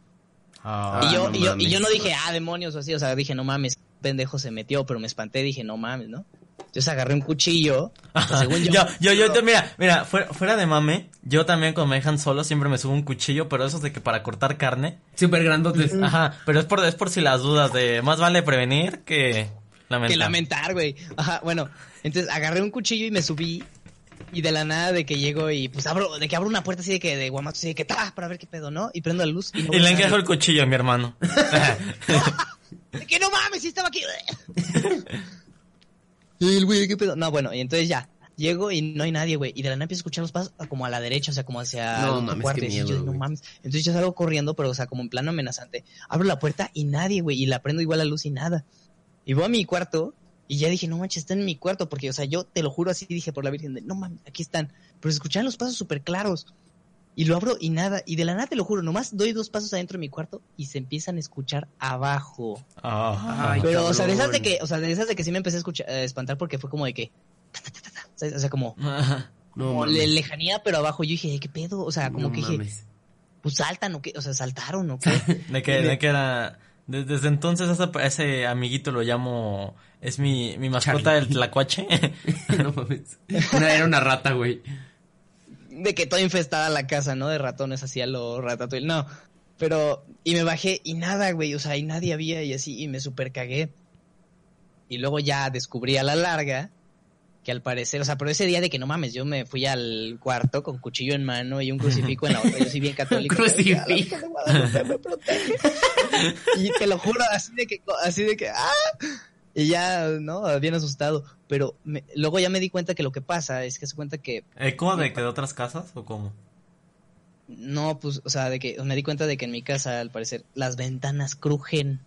Ah, y, yo, no y, yo, y mames. yo no dije, ah, demonios o así. O sea, dije, no mames, pendejo se metió, pero me espanté, dije, no mames, ¿no? Entonces agarré un cuchillo. [laughs] según yo. yo, yo, yo, mira, mira, fuera, fuera de mame, yo también cuando me dejan solo siempre me subo un cuchillo, pero eso es de que para cortar carne. Súper grandotes. Ajá, pero es por, es por si las dudas de más vale prevenir que lamentar. Que lamentar, güey. Ajá, bueno. Entonces agarré un cuchillo y me subí. Y de la nada de que llego y pues abro, de que abro una puerta así de que de guamazo, así de que ta, para ver qué pedo, ¿no? Y prendo la luz y no Y le encajo el cuchillo a mi hermano. De [laughs] que no mames, si estaba aquí. [laughs] y el güey, ¿qué pedo? No, bueno, y entonces ya. Llego y no hay nadie, güey. Y de la nada empiezo a escuchar los pasos como a la derecha, o sea, como hacia No mames, cuarto. qué y así, yo miedo, digo, no mames. Entonces yo salgo corriendo, pero o sea, como en plano amenazante. Abro la puerta y nadie, güey. Y la prendo igual la luz y nada. Y voy a mi cuarto y ya dije, no manches, están en mi cuarto. Porque, o sea, yo te lo juro así, dije por la Virgen, de, no mames, aquí están. Pero se escuchaban los pasos súper claros. Y lo abro y nada. Y de la nada te lo juro, nomás doy dos pasos adentro de mi cuarto y se empiezan a escuchar abajo. Ah. Ay, Pero, o sea, de esas de que, o sea, de esas de que sí me empecé a escuchar, a espantar porque fue como de que, ta, ta, ta, ta, ta, ¿sabes? o sea, como, Ajá. No como le- lejanía, pero abajo yo dije, ¿qué pedo? O sea, como No que dije, mames. pues saltan o qué, o sea, saltaron o [laughs] qué. De que, de que era... de- desde entonces ese, ese amiguito lo llamo... Es mi, mi mascota Charlie. el tlacuache. [laughs] no mames. Una- era una rata, güey. de que toda infestada la casa, ¿no? De ratones así a lo ratatouille. No, pero, y me bajé y nada, güey, o sea, y nadie había y así, y me super cagué. Y luego ya descubrí a la larga que al parecer, o sea, pero ese día de que no mames, yo me fui al cuarto con cuchillo en mano y un crucifijo en la otra, yo soy bien católico. [laughs] Crucifijo. "A la Virgen de Guadalupe me protege". [laughs] y te lo juro, así de que, así de que, ¡ah! Y ya, ¿no? Bien asustado. Pero me- luego ya me di cuenta que lo que pasa es que se cuenta que Eh, ¿Cómo de que de otras casas o cómo? No, pues, o sea, de que me di cuenta de que en mi casa, al parecer, las ventanas crujen.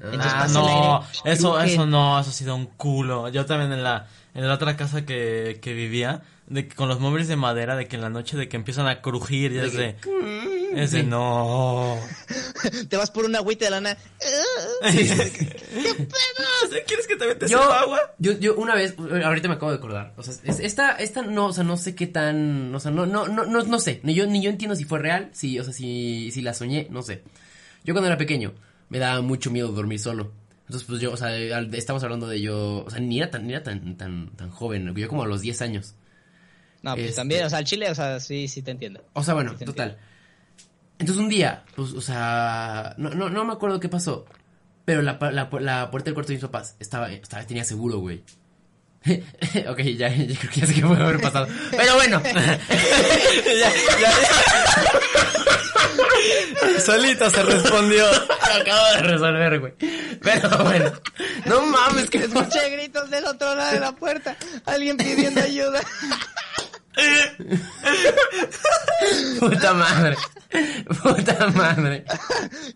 Entonces ah, no, eso, cruje. eso no, eso ha sido un culo. Yo también en la, en la otra casa que, que vivía, de que con los muebles de madera, de que en la noche de que empiezan a crujir y es de, es de no. [laughs] Te vas por una agüita de lana. [laughs] [laughs] ¿Quieres que te metes Yo, agua? yo, yo una vez, ahorita me acabo de acordar, o sea, es- esta, esta no, o sea, no sé qué tan, o sea, no, no, no, no, no sé, ni yo, ni yo entiendo si fue real, si, o sea, si, si la soñé, no sé. Yo cuando era pequeño, me daba mucho miedo dormir solo. Entonces, pues yo, o sea, estamos hablando de yo, o sea, ni era tan, ni era tan, tan, tan joven, yo como a los 10 años. No, pues Este- también, o sea, el chile, o sea, sí, sí te entiendo. O sea, bueno, Sí, total. Entonces un día, pues, o sea, no, no, no me acuerdo qué pasó, pero la, la, la puerta del cuarto de mis papás estaba, estaba tenía seguro, güey. [laughs] ok, ya, ya creo que ya sé qué puede haber pasado. Pero bueno, [laughs] [laughs] Solito se respondió. acabo de resolver, güey. Pero bueno, no mames, que Escuché gritos del otro lado de la puerta. Alguien pidiendo ayuda. [laughs] puta madre. Puta madre.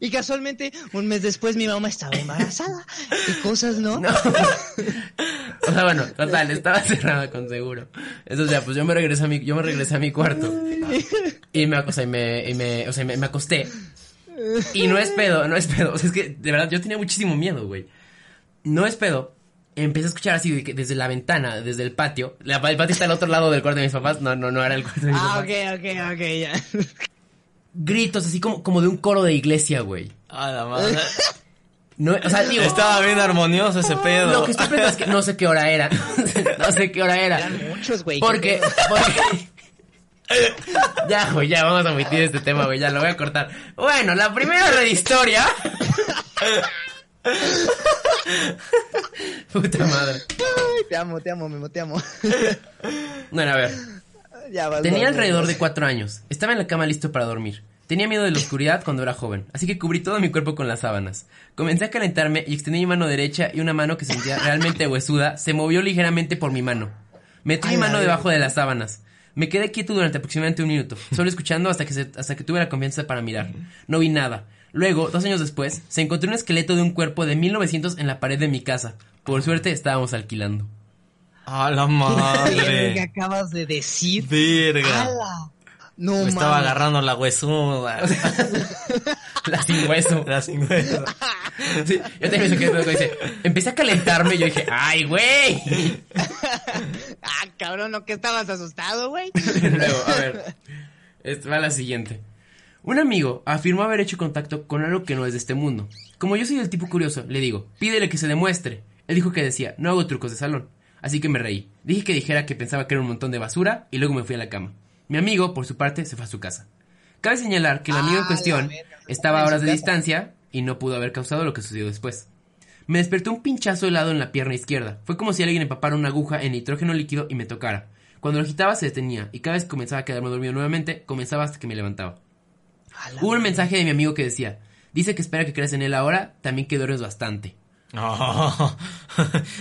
Y casualmente, un mes después, mi mamá estaba embarazada. Y cosas, ¿no? No. O sea, bueno, total, estaba cerrada con seguro. Entonces ya, pues yo me regresé a mi, yo me regresé a mi cuarto. Y me, o sea, y me, y me, o sea, me, me acosté. Y no es pedo, no es pedo. O sea, es que de verdad yo tenía muchísimo miedo, güey. No es pedo. Empecé a escuchar así de que desde la ventana, desde el patio. La, el patio está al otro lado del cuarto de mis papás. No, no, no era el cuarto de mis Ah, papás. ok, ok, ok, ya. Gritos así como, como de un coro de iglesia, güey. A la madre. No, o sea, digo, Estaba bien armonioso ese pedo. lo que estoy pensando es que no sé qué hora era. [laughs] no sé qué hora era. Eran muchos, güey. Porque, porque... [laughs] ya, güey, ya vamos a omitir este tema, güey, ya lo voy a cortar. Bueno, la primera red historia. [laughs] [laughs] Puta madre. Ay, te amo, te amo, Memo, te amo. [laughs] Bueno, a ver. ya vas, Tenía vas, alrededor vas. de cuatro años. Estaba en la cama listo para dormir. Tenía miedo de la oscuridad cuando era joven, así que cubrí todo mi cuerpo con las sábanas. Comencé a calentarme y extendí mi mano derecha y una mano que se sentía [laughs] realmente huesuda se movió ligeramente por mi mano. Metí mi mano debajo de las sábanas. Me quedé quieto durante aproximadamente un minuto, solo escuchando hasta que, se- hasta que tuve la confianza para mirar. No vi nada. Luego, dos años después, se encontró un esqueleto de un cuerpo de 1900 en la pared de mi casa. Por suerte, estábamos alquilando. A la ¿Qué madre. acabas de decir? Verga. ¡Hala! No, Me estaba agarrando la huesuda. [laughs] La sin hueso. La sin hueso. Sí, yo también me quedé dice, empecé a calentarme y yo dije, ¡ay, güey! [laughs] Ah, cabrón, ¿no que estabas asustado, güey? [laughs] Luego, a ver, esta va la siguiente. Un amigo afirmó haber hecho contacto con algo que no es de este mundo. Como yo soy el tipo curioso, le digo, pídele que se demuestre. Él dijo que decía, no hago trucos de salón. Así que me reí. Dije que dijera que pensaba que era un montón de basura y luego me fui a la cama. Mi amigo, por su parte, se fue a su casa. Cabe señalar que el amigo en Ah, cuestión verga, estaba a horas de distancia y no pudo haber causado lo que sucedió después. Me despertó un pinchazo helado en la pierna izquierda. Fue como si alguien empapara una aguja en nitrógeno líquido y me tocara. Cuando lo agitaba se detenía y cada vez que comenzaba a quedarme dormido nuevamente, comenzaba hasta que me levantaba. Hubo un mensaje de mi amigo que decía, dice que espera que creas en él ahora, también que duermes bastante. [laughs]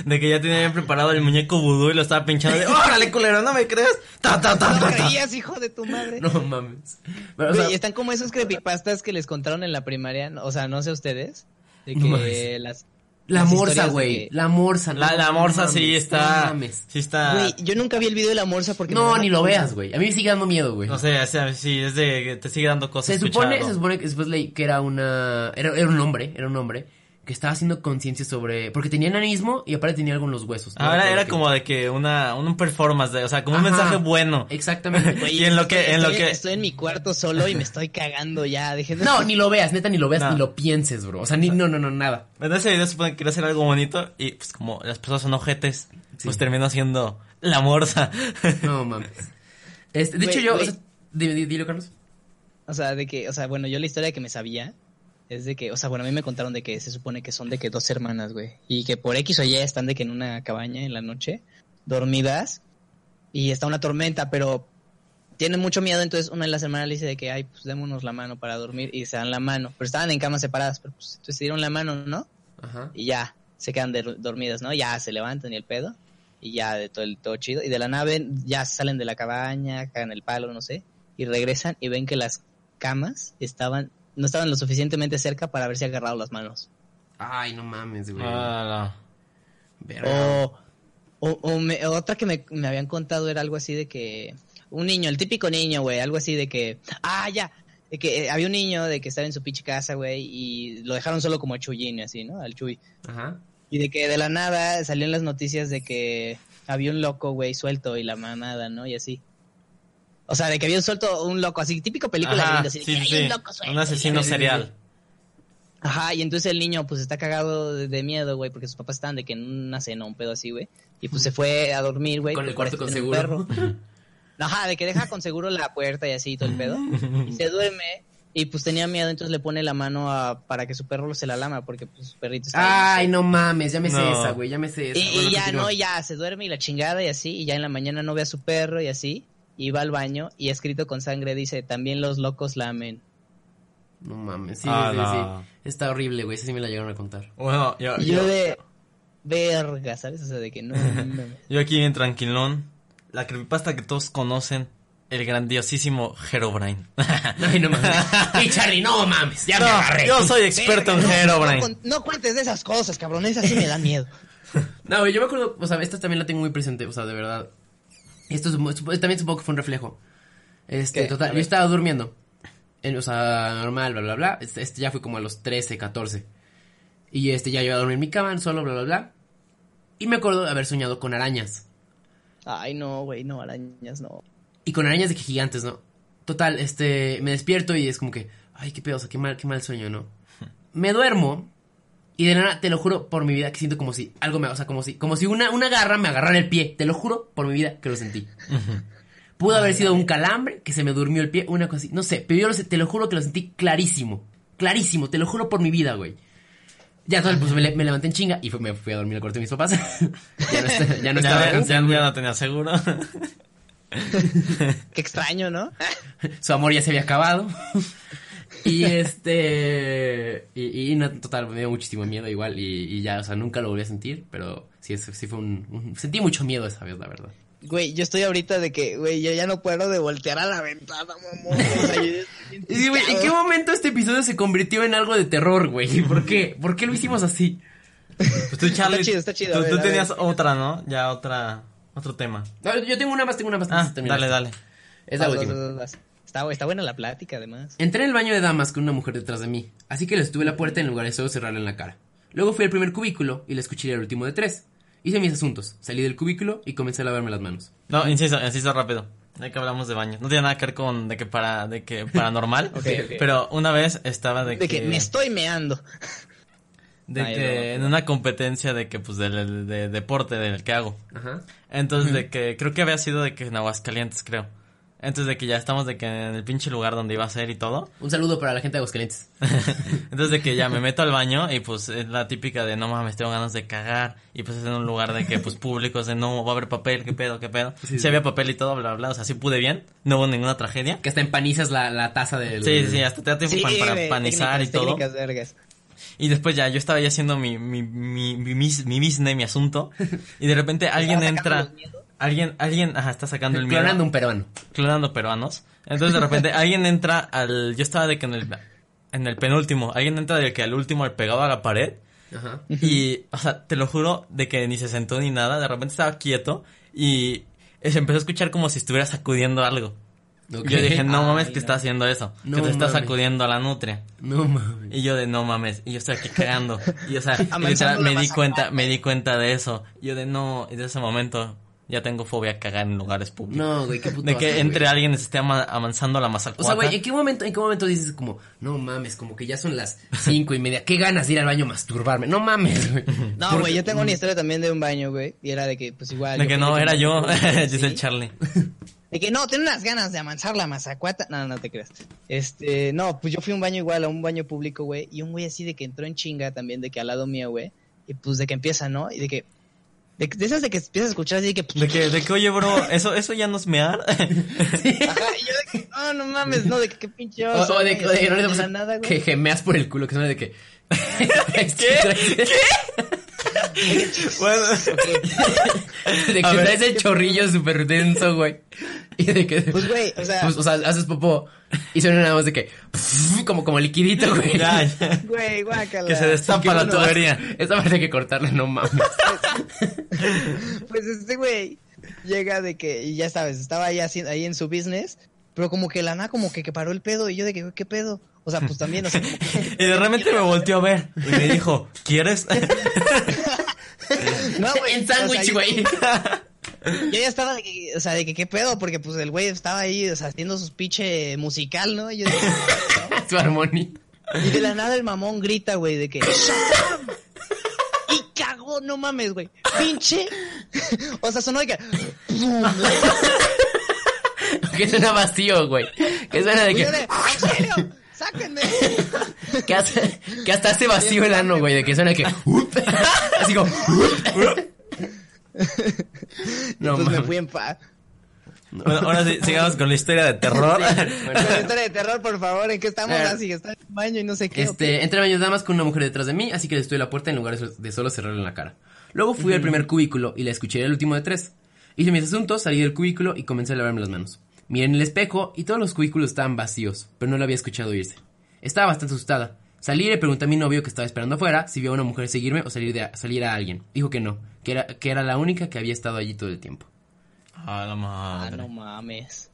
De que ya tenía bien preparado el muñeco vudú y lo estaba pinchando de ¡Órale, culero! ¿No me crees? ¡Ta, ta, ta, No ta, ta! creías, hijo de tu madre. No mames. Pero, o Güey, sea, están como esos creepypastas que les contaron en la primaria, o sea, no sé ustedes, de que las... la morsa, güey. La morsa. no, La, la morsa no sí mames, está. No mames. Sí está. Güey, yo nunca vi el video de la morsa porque... No, ni lo veas, güey. A mí me sigue dando miedo, güey. No sé, o sea, sí, es de que te sigue dando cosas. Se supone, se supone que después leí que era una, era, era un hombre, era un hombre, que estaba haciendo conciencia sobre... Porque tenía enanismo y aparte tenía algo en los huesos. ¿no? Ahora era que- como de que una, un performance, de, o sea, como un Ajá. mensaje bueno. Exactamente. [laughs] Güey, Y en lo que- estoy- en lo que- Estoy en mi cuarto solo y me estoy cagando ya. Dejen de- No, ni lo veas, neta, ni lo veas, No. ni lo pienses, bro. O sea, ni, no, no, no, nada. En ese video se supone que quería hacer algo bonito y pues como las personas son ojetes, pues Sí. terminó siendo la morsa. No, mames. Este, de hecho, yo... O sea, dilo, Carlos. O sea, de que, o sea, bueno, yo la historia que me sabía es de que, o sea, bueno, a mí me contaron de que se supone que son de que dos hermanas, güey, y que por X o Y están de que en una cabaña en la noche, dormidas, y está una tormenta, pero tienen mucho miedo, entonces una de las hermanas le dice de que, ay, pues démonos la mano para dormir, y se dan la mano, pero estaban en camas separadas, pero pues entonces se dieron la mano, ¿no? Ajá. Y ya, se quedan de- dormidas, ¿no? Ya se levantan y el pedo, y ya de todo, el, todo chido, y de la nave ya salen de la cabaña, cagan el palo, no sé, y regresan y ven que las camas estaban, no estaban lo suficientemente cerca para haberse agarrado las manos. Ay, no mames, güey. Ah, Verga. O, o, o me- otra que me, me habían contado era algo así de que un niño, el típico niño, güey, algo así de que, ah, ya, de que eh, había un niño de que estaba en su pinche casa, güey, y lo dejaron solo como a Chuyín, así, ¿no? Al Chuy. Ajá. Y de que de la nada salían las noticias de que había un loco, güey, suelto y la mamada, ¿no? Y así. O sea, de que había un suelto, un loco, así, típico película Ajá, de sí, que sí, hay sí. un loco suelto. Un asesino y- serial. Ajá, y entonces el niño pues está cagado de, de miedo, güey, porque sus papás estaban de que en una cena, un pedo así, güey. Y pues se fue a dormir, güey. Con el cuarto con seguro. perro. Ajá, de que deja con seguro la puerta y así y todo el pedo. Y se duerme y pues tenía miedo, entonces le pone la mano a, para que su perro se la lama, porque pues su perrito está ahí, Ay, no mames, ya me sé No. esa, güey, ya me sé esa. y, ya, continúa. no, ya se duerme y la chingada y así, y ya en la mañana no ve a su perro y así, y va al baño y escrito con sangre dice, también los locos lamen. No mames, sí, Ah, sí, no. sí. Está horrible, güey, esa sí me la llegaron a contar. Bueno, yo, Y yo de verga, ¿sabes? O sea, de que no, no, no. [laughs] yo aquí bien tranquilón. La creepypasta que todos conocen, el grandiosísimo Herobrine. [laughs] Ay, no mames. [laughs] Y Charlie, no mames, ya me agarré. yo soy experto en Verga, no, Herobrine. No, no cuentes de esas cosas, cabrón, esas sí me dan miedo. No, güey, yo me acuerdo, o sea, esta también la tengo muy presente, o sea, de verdad. Esto es, también supongo que fue un reflejo. Este, total, yo estaba durmiendo. En, o sea, normal, bla, bla, bla. Este, este ya fue como a los 13, 14. Y este, ya iba a dormir en mi cama, solo, bla, bla, bla. Y me acuerdo de haber soñado con arañas. Ay, no, güey, no, arañas, no. Y con arañas de que gigantes, ¿no? Total, este, me despierto y es como que, ay, qué pedo, o sea, qué mal, qué mal sueño, ¿no? Me duermo y de nada, te lo juro por mi vida que siento como si algo me, o sea, como si, como si una, una garra me agarrara el pie, te lo juro por mi vida que lo sentí. Pudo haber sido un calambre, que se me durmió el pie, una cosa así, no sé, pero yo lo sé, te lo juro que lo sentí clarísimo, clarísimo, te lo juro por mi vida, güey. Ya, total, pues me, le- me levanté en chinga y fue- me fui a dormir al cuarto de mis papás. [laughs] ya no, está- ya no Ya, estaba ya- cansado. ya no tenía seguro. Qué extraño, ¿no? su amor ya se había acabado. [laughs] [laughs] y este. Y, y no, total, me dio muchísimo miedo igual. Y, y ya, o sea, nunca lo volví a sentir. Pero sí, es- sí fue un, un- Sentí mucho miedo esa vez, la verdad. Güey, yo estoy ahorita de que, güey, yo ya no puedo de voltear a la ventana, mamón. O sea, [laughs] sí, güey, ¿en qué momento este episodio se convirtió en algo de terror, güey? ¿Por qué? ¿Por qué lo hicimos así? Pues tú, Charlie, chido, está chido, Tú, ver, tenías otra, ¿no? Ya otra, otro tema. No, yo tengo una más, tengo una más. Ah, dale, dale. Es la última. Está, está buena la plática, además. Entré en el baño de damas con una mujer detrás de mí, así que le estuve la puerta en lugar de solo cerrarla en la cara. Luego fui al primer cubículo y le escuché el último de tres. Hice mis asuntos, salí del cubículo y comencé a lavarme las manos. No, insisto, insisto rápido. Ya que hablamos de baños. No tiene nada que ver con de que para, de que paranormal. [laughs] Pero una vez estaba de, De que me estoy meando. de Ay, que no, en una competencia de que pues del de, deporte del que hago. Ajá. Entonces de que creo que había sido de que en Aguascalientes, creo. Entonces de que ya estamos de que en el pinche lugar donde iba a ser y todo. Un saludo para la gente de Aguascalientes. [laughs] Entonces de que ya me meto al baño y pues es la típica de no mames, tengo ganas de cagar. Y pues es en un lugar de que pues público, de no, va a haber papel, qué pedo, qué pedo. Sí, había papel y todo, bla, bla, bla. O sea, sí pude bien. No hubo ninguna tragedia. Que hasta empanizas la, la taza del... Sí, sí, sí, hasta te da tiempo Sí, para, panizar y técnicas, todo. técnicas vergas. Y después ya, yo estaba ya haciendo mi, mi, mi, mi, mi, mi business, mi asunto. Y de repente alguien entra. los. Alguien, alguien, ajá, está sacando el miedo. Clonando un peruano. clonando peruanos. Entonces de repente [laughs] alguien entra al, yo estaba de que en el, en el penúltimo, alguien entra de que al último le pegaba a la pared. Ajá. Y, o sea, te lo juro de que ni se sentó ni nada, de repente estaba quieto y se empezó a escuchar como si estuviera sacudiendo algo. Yo dije, no Ay, mames, que no. está haciendo eso. No que te está sacudiendo a la nutria. No mames. Y yo de no mames, y yo estoy aquí cagando. Y o sea, [laughs] y me di cuenta, me di cuenta de eso. Y yo de no, y de ese momento ya tengo fobia a cagar en lugares públicos. No, güey, qué puto de que entre güey. alguien se esté ama- amansando la O mazacuata. sea, güey, ¿en qué momento, en qué momento dices como, no mames, como que ya son las cinco y media, qué ganas de ir al baño a masturbarme? No mames, güey. [laughs] No, Porque- güey, yo tengo una historia también de un baño, güey. Y era de que, pues igual. de que no, era yo, ¿Sí? [laughs] dice el Charlie. [laughs] De que no, tengo unas ganas de amansar la mazacuata. No, no te creas. Este, no, pues yo fui a un baño igual, a un baño público, güey. Y un güey así de que entró en chinga también, de que al lado mío, güey. Y pues de que empieza, ¿no? Y de que. De, de esas de que empiezas a escuchar así de que. De que, de que, oye, bro, eso, eso ya no es mear. [laughs] [laughs] Ajá, y yo de que, no, no mames, no, de que qué pinche O, oso, o o de que no de pasa la nada, güey. que gemeas por el culo, que suena de que... [laughs] ¿Qué? Bueno, De que traes el chorrillo súper denso, güey. Y de que... Pues, güey, o sea, pues, o sea, haces popó y suena nada más de que... Como, como liquidito, güey. ya, ya. güey, guácala. Que se destapa la tubería. [laughs] Esta parte hay que cortarla, no mames. [laughs] Pues este güey llega de que, y ya sabes, estaba ahí, ahí en su business, pero como que la nada como que, que paró el pedo, y yo de que, ¿qué pedo? O sea, pues también, o sea, como [laughs] que... Y de repente me volteó a ver y me dijo, ¿quieres? [laughs] No, [laughs] güey, en o sea, sándwich, yo- güey. [laughs] Yo ya estaba de que, o sea, de que, ¿qué pedo? Porque pues el güey estaba ahí, o sea, haciendo su pinche musical, ¿no? Y, yo Su armonía. y de la nada el mamón grita, güey, de que... Y cagó, no mames, güey. Pinche. O sea, sonó de que... Que suena vacío, güey. Que suena de que... ¡Sáquenme! [laughs] Que hasta, que hasta hace vacío el ano, güey. De que suena de que... [laughs] Así como... [laughs] No, pues me fui en paz. Bueno, ahora sí, sigamos con la historia de terror. Con la historia de terror, por favor, ¿en qué estamos? Eh, Así, está en el baño y no sé qué. Este, entré al baño damas con una mujer detrás de mí, así que a la puerta en lugar de solo cerrarle en la cara. Luego fui al primer cubículo y la escuché el último de tres. Hice mis asuntos, salí del cubículo y comencé a lavarme las manos. Miré en el espejo y todos los cubículos estaban vacíos, pero no la había escuchado irse. Estaba bastante asustada. Salí y le pregunté a mi novio que estaba esperando afuera si vio a una mujer seguirme o salir, de, salir a alguien. Dijo que no, que era, que era la única que había estado allí todo el tiempo. A la Ah, madre. no mames.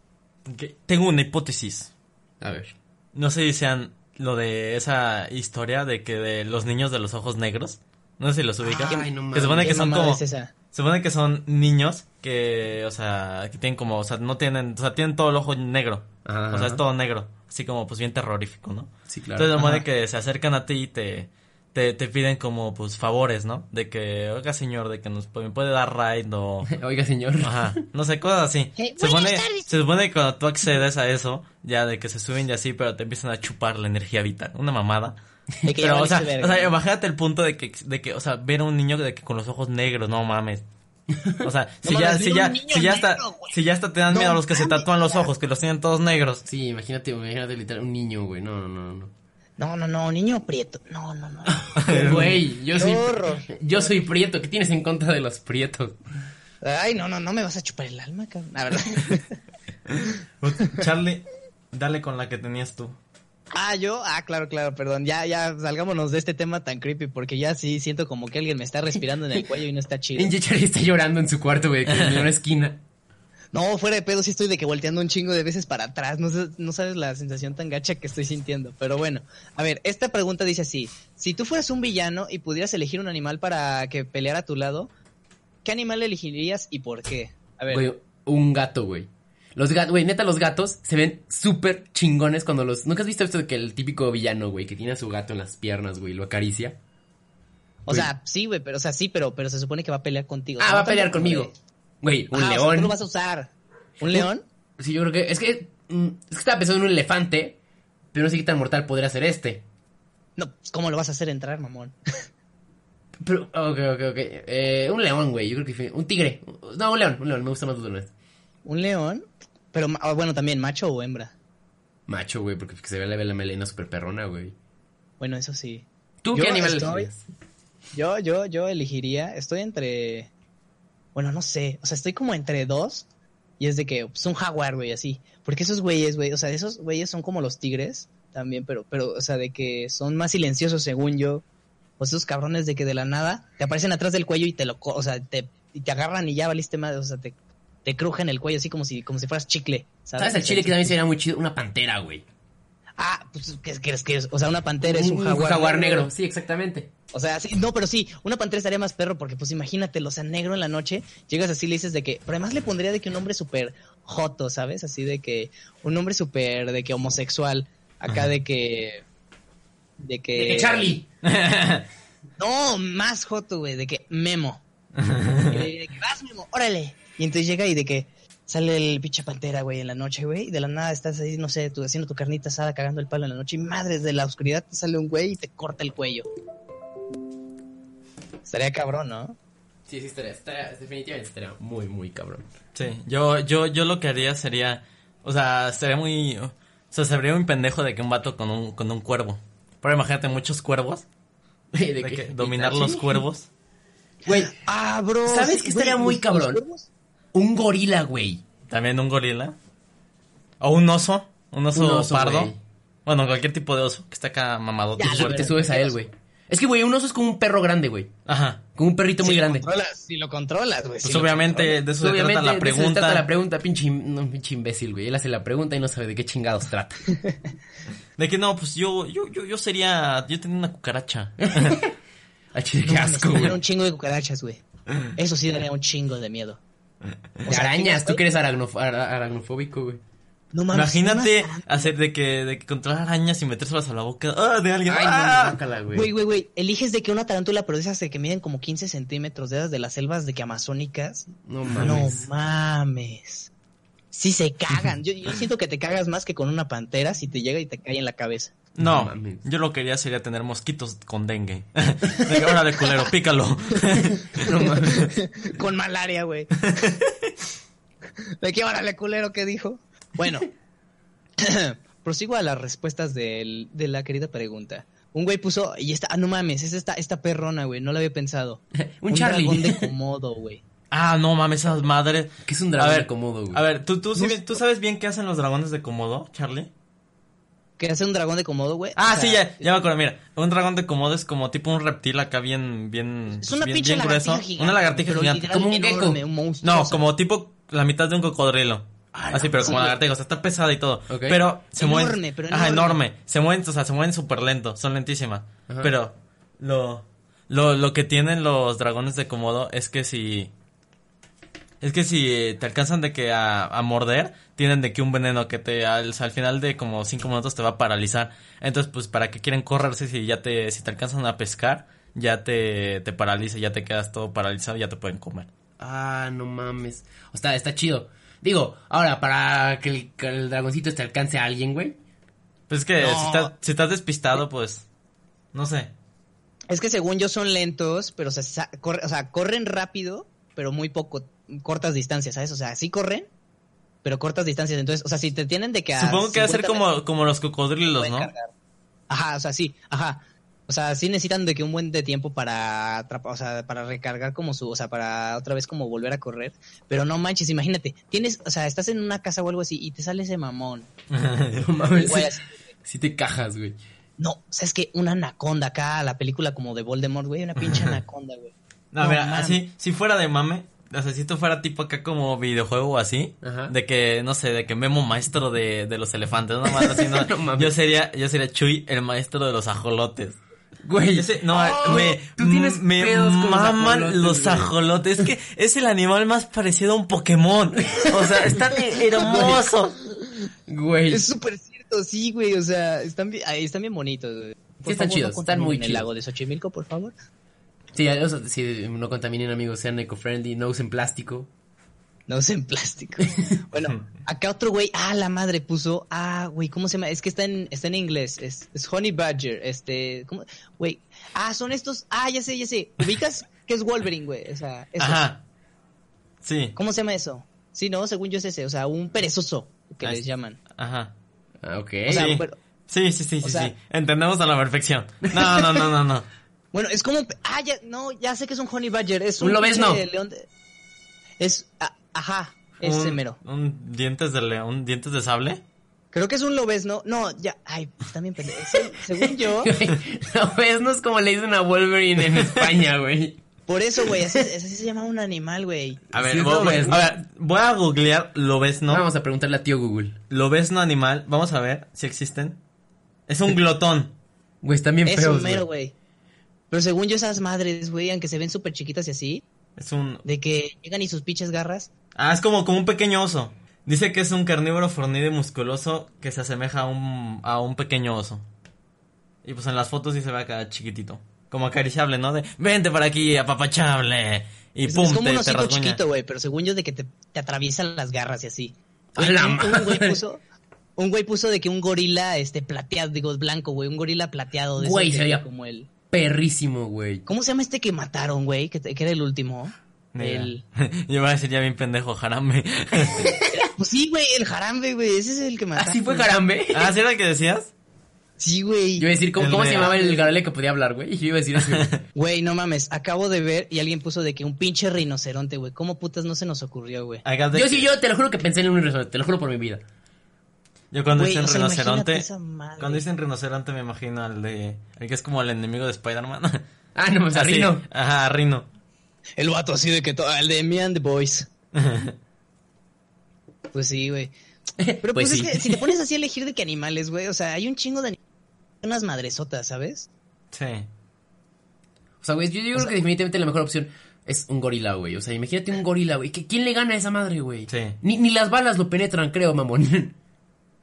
Tengo una hipótesis. A ver. No sé si sean lo de esa historia de que de los niños de los ojos negros. No sé si los ubican. Ay, no que se supone ¿Qué que son como. es esa? Se supone que son niños que, o sea, que tienen como, o sea, no tienen, o sea, tienen todo el ojo negro. Ajá, o sea, es todo negro. Así como, pues bien terrorífico, ¿no? Sí, claro. Entonces, supone que se acercan a ti y te, te, te piden como, pues, favores, ¿no? De que, oiga, señor, de que nos me puede dar ride o... [laughs] Oiga, señor. Ajá, no sé, cosas así. Eh, se, supone, se supone que cuando tú accedes a eso, ya de que se suben y así, pero te empiezan a chupar la energía vital. Una mamada. De que ya Pero, o sea, o sea, el punto de que, de que, o sea, ver a un niño de que con los ojos negros, no mames. O sea, [laughs] si No ya, mames, si ya, si ya hasta, negro, si ya hasta te dan No miedo a los que se tatúan los ojos, que los tienen todos negros. Sí, imagínate, imagínate literal un niño, güey. No, no, no, no. No, no, no, niño prieto. No, no, no. [laughs] Güey, yo soy. Horror. Yo soy prieto. ¿Qué tienes en contra de los prietos? Ay, no, no, no me vas a chupar el alma, cabrón. La [laughs] verdad. Charlie, dale con la que tenías tú. Ah, yo, ah, claro, claro, perdón. Ya, ya, salgámonos de este tema tan creepy, porque ya sí siento como que alguien me está respirando en el cuello y no está chido. [laughs] Charlie está llorando en su cuarto, güey, que en una esquina. [laughs] No, fuera de pedo, sí estoy de que volteando un chingo de veces para atrás. No, no sabes la sensación tan gacha que estoy sintiendo. Pero bueno, a ver, esta pregunta dice así: Si tú fueras un villano y pudieras elegir un animal para que peleara a tu lado, ¿qué animal elegirías y por qué? A ver, Güey, un gato, güey. Los gatos, güey, neta, los gatos se ven súper chingones cuando los... ¿Nunca has visto esto de que el típico villano, güey, que tiene a su gato en las piernas, güey, y lo acaricia? o sea, sí, güey, pero, o sea, sí, pero, pero se supone que va a pelear contigo. O Ah, sea, va a pelear conmigo. Güey, un Ah, o sea, león. tú lo vas a usar. ¿Un león? Sí, yo creo que... Es que... mm, es que estaba pensando en un elefante, pero no sé qué tan mortal podría ser este. No, pues, ¿cómo lo vas a hacer entrar, mamón? Pero, ok, ok, ok. Eh, un león, güey, yo creo que... Un tigre. No, un león, un león, me gusta más los leones. ¿Un león? Pero, ma- ah, bueno, también, macho o hembra. Macho, güey, porque se ve la, la melena súper perrona, güey. Bueno, eso sí. ¿Tú Yo qué animal estoy-? Yo, yo, yo elegiría, estoy entre, bueno, no sé, o sea, estoy como entre dos y es de que, pues, un jaguar, güey, así. Porque esos güeyes, güey, o sea, esos güeyes son como los tigres también, pero, pero, o sea, de que son más silenciosos según yo. O esos cabrones de que de la nada te aparecen atrás del cuello y te lo, co- o sea, te, y te agarran y ya valiste más, o sea, te, te cruje en el cuello, así como si, como si fueras chicle. ¿Sabes? ¿Sabes al chile que también sería muy chido? Una pantera, güey. Ah, pues, ¿qué quieres que es? O sea, una pantera es un, Un jaguar, negro. Sí, exactamente. O sea, sí, no, pero sí, una pantera estaría más perro porque, pues, imagínatelo, o sea, negro en la noche, llegas así, le dices de que, pero además le pondría de que un hombre súper joto, ¿sabes? Así de que, un hombre súper, de que homosexual, acá de que, de que... De que Charlie. [laughs] No, más joto, güey, de que Memo. [laughs] Y diría que, vas, Memo, órale. Y entonces llega y de que sale el pinche pantera, güey, en la noche, güey, y de la nada estás ahí, no sé, tú haciendo tu carnita asada, cagando el palo en la noche, y madres de la oscuridad te sale un güey y te corta el cuello. Estaría cabrón, ¿no? Sí, sí, estaría, estaría- definitivamente estaría muy, muy cabrón. Sí, yo, yo, yo lo que haría sería, o sea, sería muy, o sea, sería muy pendejo de que un vato con un, con un cuervo. Pero imagínate muchos cuervos, [laughs] De de que- que dominar los cuervos. Güey, Ah, bro. ¿Sabes qué estaría muy cabrón? los cuervos. Un gorila, güey. También un gorila. O un oso, un oso, Un oso, pardo. Bueno, cualquier tipo de oso que está acá mamadote. Ya. Te subes a él, güey. Es que, güey, un oso es como un perro grande, güey. Ajá. Como un perrito muy Si grande. controlas, si lo controlas, güey. Pues si lo obviamente controlas. de eso se Obviamente, trata la de eso se pregunta. trata la pregunta, pinche, no, pinche imbécil, güey. Él hace la pregunta y no sabe de qué chingados trata. [laughs] De que no, pues yo, yo, yo, yo sería, yo tenía una cucaracha. [laughs] Ay, qué asco, güey. un chingo de cucarachas, güey. Eso sí daría un chingo de miedo. De arañas, tú que eres aragnof- ara- aracnofóbico, güey. No mames. Imagínate hacer de que, de que controlar arañas y metérselas a la boca ah, de alguien. Ay, ¡Ah! no, guácala, güey. Güey, güey, güey. Eliges de que una tarántula, pero de esas de que miden como 15 centímetros, de esas de las selvas de que amazónicas. No No mames. mames. Sí se cagan. Yo, yo siento que te cagas más que con una pantera si te llega y te cae en la cabeza. No, mames. yo lo que quería sería tener mosquitos con dengue. [laughs] De que, órale, culero, pícalo. [laughs] No mames. con malaria, güey. [laughs] ¿De qué órale, culero, qué dijo? Bueno, [coughs] prosigo a las respuestas del- de la querida pregunta. Un güey puso, y esta, ah, no mames, es esta, esta perrona, güey, no la había pensado. Un Charlie. dragón de Komodo, güey. Ah, no mames, esas madres. ¿Qué es un dragón A ver, de Komodo, güey? A ver, ¿tú, tú. ¿tú sabes bien qué hacen los dragones de Komodo, Charlie? ¿Qué hace un dragón de Komodo, güey? Ah, O sí, ya, ya me acuerdo. Mira, un dragón de Komodo es como tipo un reptil acá bien, bien, Es pues, una bien, pinche bien grueso. lagartija gigante. Una lagartija pero gigante. Como un gecko. enorme. No, como tipo la mitad de un cocodrilo. Así, pero como sí. lagartija, o sea, está pesada y todo. Pero se Enorme, mueven. pero Ajá, enorme. enorme. Se mueven, o sea, se mueven súper lento, son lentísimas. Ajá. Pero lo, lo, lo que tienen los dragones de Komodo es que si. Es que si te alcanzan de que a, a morder, tienen de que un veneno que te al, al final de como cinco minutos te va a paralizar. Entonces, pues, ¿para qué quieren correrse si ya te, si te alcanzan a pescar? Ya te, te paraliza, ya te quedas todo paralizado y ya te pueden comer. Ah, no mames. O sea, está chido. Digo, ahora, para que el, que el dragoncito te alcance a alguien, güey. Pues es que No. si, estás, si estás despistado, pues, no sé. Es que según yo son lentos, pero se sa- corre- o sea, corren rápido, pero muy poco, cortas distancias, ¿sabes? O sea, sí corren, pero cortas distancias. Entonces, o sea, si te tienen de que a Supongo que va a ser 50 como, metros, como los cocodrilos, ¿no? cargar. Ajá, o sea, sí, ajá. O sea, sí necesitan de que un buen de tiempo para atrapar, o sea, para recargar como su, o sea, para otra vez como volver a correr. Pero no manches, imagínate, tienes, o sea, estás en una casa o algo así y te sale ese mamón. [laughs] No mames. Güey, así, Sí te cajas, güey. no, o sea, es que una anaconda acá, la película como de Voldemort, güey, una pinche [laughs] anaconda, güey. No, No, mira, así, si fuera de mame, o sea, si esto fuera tipo acá como videojuego o así, Ajá. de que, no sé, de que Memo maestro de, de los elefantes, no más así, no, [laughs] No mames. yo sería, yo sería Chuy el maestro de los ajolotes. Güey. Ese- no, Oh, me, tú tienes me pedos con los maman ajolotes, los ajolotes. Es que [laughs] es el animal más parecido a un Pokémon. O sea, están [laughs] hermosos. Güey. Es súper cierto, sí, güey, o sea, están bien, están bien bonitos, güey. Están favor, chidos, no están muy contaminen el lago de Xochimilco, por favor. Sí, sí, no contaminen, amigos, sean eco-friendly, no usen plástico. No usen plástico. [laughs] bueno, acá otro güey, ah, la madre puso, ah, güey, ¿cómo se llama? Es que está en, está en inglés, es, es Honey Badger, este, ¿cómo? Güey, ah, son estos, ah, ya sé, ya sé, ubicas que es Wolverine, güey, o sea, esos. Ajá. Sí, ¿Cómo se llama eso? Sí, no, según yo es ese, o sea, un perezoso, que Ah, les es- llaman. ajá. Ah, ok. O sea, Sí. pero- Sí, sí, sí, sí, sea- sí. Entendemos a la perfección. No, no, no, no, no. Bueno, es como, ah, ya, no, ya sé que es un Honey Badger, es un, lobezno. pinche león de- es, ah, ajá, ese un, mero. Un dientes de león, dientes de sable. Creo que es un lobezno, no, ya, ay, también pendejo. Es según yo, [laughs] no, pues no es como le dicen a Wolverine en España, [laughs] güey. Por eso, güey, así, así se llama un animal, güey. A ver, Sí, voy, lo ves, a ver, voy a googlear lobesno. Vamos a preguntarle a tío Google. Lobesno animal. Vamos a ver si existen. Es un glotón. Güey, están bien Es feos, un mero, güey. Pero según yo, esas madres, güey, aunque se ven súper chiquitas y así, Es un. de que llegan y sus pinches garras. Ah, es como, como un pequeño oso. Dice que es un carnívoro fornido y musculoso que se asemeja a un, a un pequeño oso. Y pues en las fotos sí se ve acá chiquitito. Como acariciable, ¿no? De, vente para aquí, apapachable. Y Es, pum, es como te, un osito chiquito, güey, pero según yo, de que te, te atraviesan las garras y así. A la un, un güey madre. puso, un güey puso de que un gorila, este, plateado, digo, blanco, güey, un gorila plateado. De Güey, se veía- como el... Perrísimo, güey. ¿Cómo se llama este que mataron, güey? Que, que era el último. El... [laughs] Yo iba a decir ya bien pendejo, jarame. [laughs] Pues sí, güey, el jarambe, güey, ese es el que mataron. ¿Así fue Carambe? [laughs] ah, ¿sí era el que decías? Sí, güey. Yo iba a decir, ¿cómo, cómo se llamaba el garale que podía hablar, güey? Y yo iba a decir así. güey. No mames, acabo de ver y alguien puso de que un pinche rinoceronte, güey. ¿Cómo putas no se nos ocurrió, güey? Yo que- sí, yo te lo juro que pensé en un rinoceronte, te lo juro por mi vida. Yo cuando dicen rinoceronte, cuando dicen rinoceronte me imagino al de, el que es como el enemigo de Spider-Man. [laughs] Ah, no, pues a Rino. Ajá, Rino. El vato así de que todo, el de Me and the Boys. [laughs] Pues sí, güey. Pero pues, Pues es que si te pones así a [laughs] elegir de qué animales, güey, o sea, hay un chingo de animales, unas madresotas, ¿sabes? Sí. O sea, güey, yo, yo creo que definitivamente la mejor opción es un gorila, güey. O sea, imagínate un gorila, güey. ¿Qui- ¿Quién le gana a esa madre, güey? Sí. Ni, ni las balas lo penetran, creo, mamón.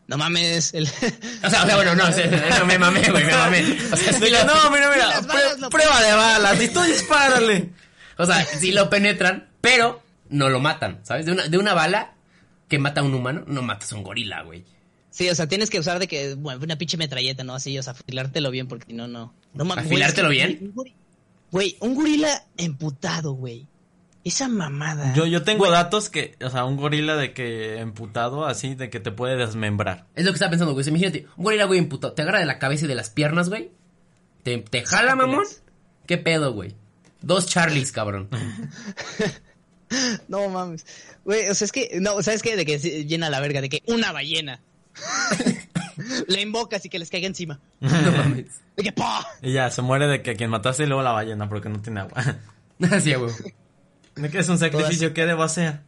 No mames, el... [laughs] O sea, o sea, bueno, no, no, me mamé, güey, me mamé. O sea, si lo- no, mira, mira, lo- prueba de balas, y tú dispárale. O sea, si lo penetran, pero no lo matan, ¿sabes? De una, de una bala que mata a un humano, no matas a un gorila, güey. Sí, o sea, tienes que usar de que, bueno, una pinche metralleta, ¿no? Así, o sea, afilártelo bien porque si no, no. No mames. güey, ¿Afilártelo que- bien? Güey, un gorila emputado, güey. Esa mamada. Yo, yo tengo datos que, o sea, un gorila de que emputado así, de que te puede desmembrar. Es lo que estaba pensando, güey. Imagínate, un gorila, güey, emputado, te agarra de la cabeza y de las piernas, güey. Te, te jala, mamón. ¿Qué pedo, güey? Dos Charlies, cabrón. [laughs] No mames. Güey, o sea, es que, no, ¿sabes qué? De que llena la verga, de que una ballena. [laughs] Le invocas y que les caiga encima. [laughs] No mames. De que ¡pah! Y ya, se muere de que quien mataste y luego la ballena porque no tiene agua. Así, güey. ¿De qué es un sacrificio? ¿Qué debo hacer?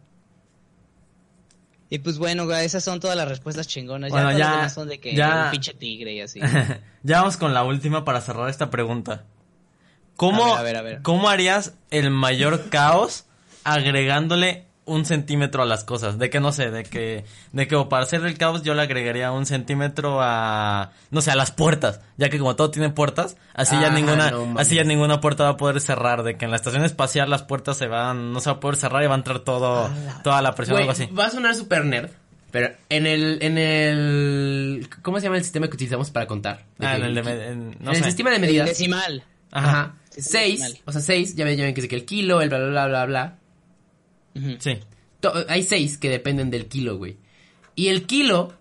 Y pues bueno, güey, esas son todas las respuestas chingonas. Bueno, ya, todas ya- las son de que ya- un pinche tigre y así. [laughs] ya vamos con la última para cerrar esta pregunta. ¿Cómo, A ver, a ver, a ver. ¿Cómo harías el mayor caos agregándole un centímetro a las cosas? De que no sé, de que, de que o para hacer el caos yo le agregaría un centímetro a, no sé, a las puertas, ya que como todo tiene puertas, así ya ninguna, no así ya ninguna puerta va a poder cerrar, de que en la estación espacial las puertas se van, no se va a poder cerrar y va a entrar todo, toda la presión o algo así. va a sonar super nerd, pero en el, en el, ¿cómo se llama el sistema que utilizamos para contar? De Ah, que- en el de, med- en- no en el sistema de El medidas. decimal. Ajá. Seis, decimal. o sea, seis, ya ven, ya ven que es que el kilo, el bla, bla, bla, bla, bla. Sí. To- Hay seis que dependen del kilo, güey. Y el kilo,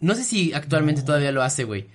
no sé si actualmente todavía lo hace, güey.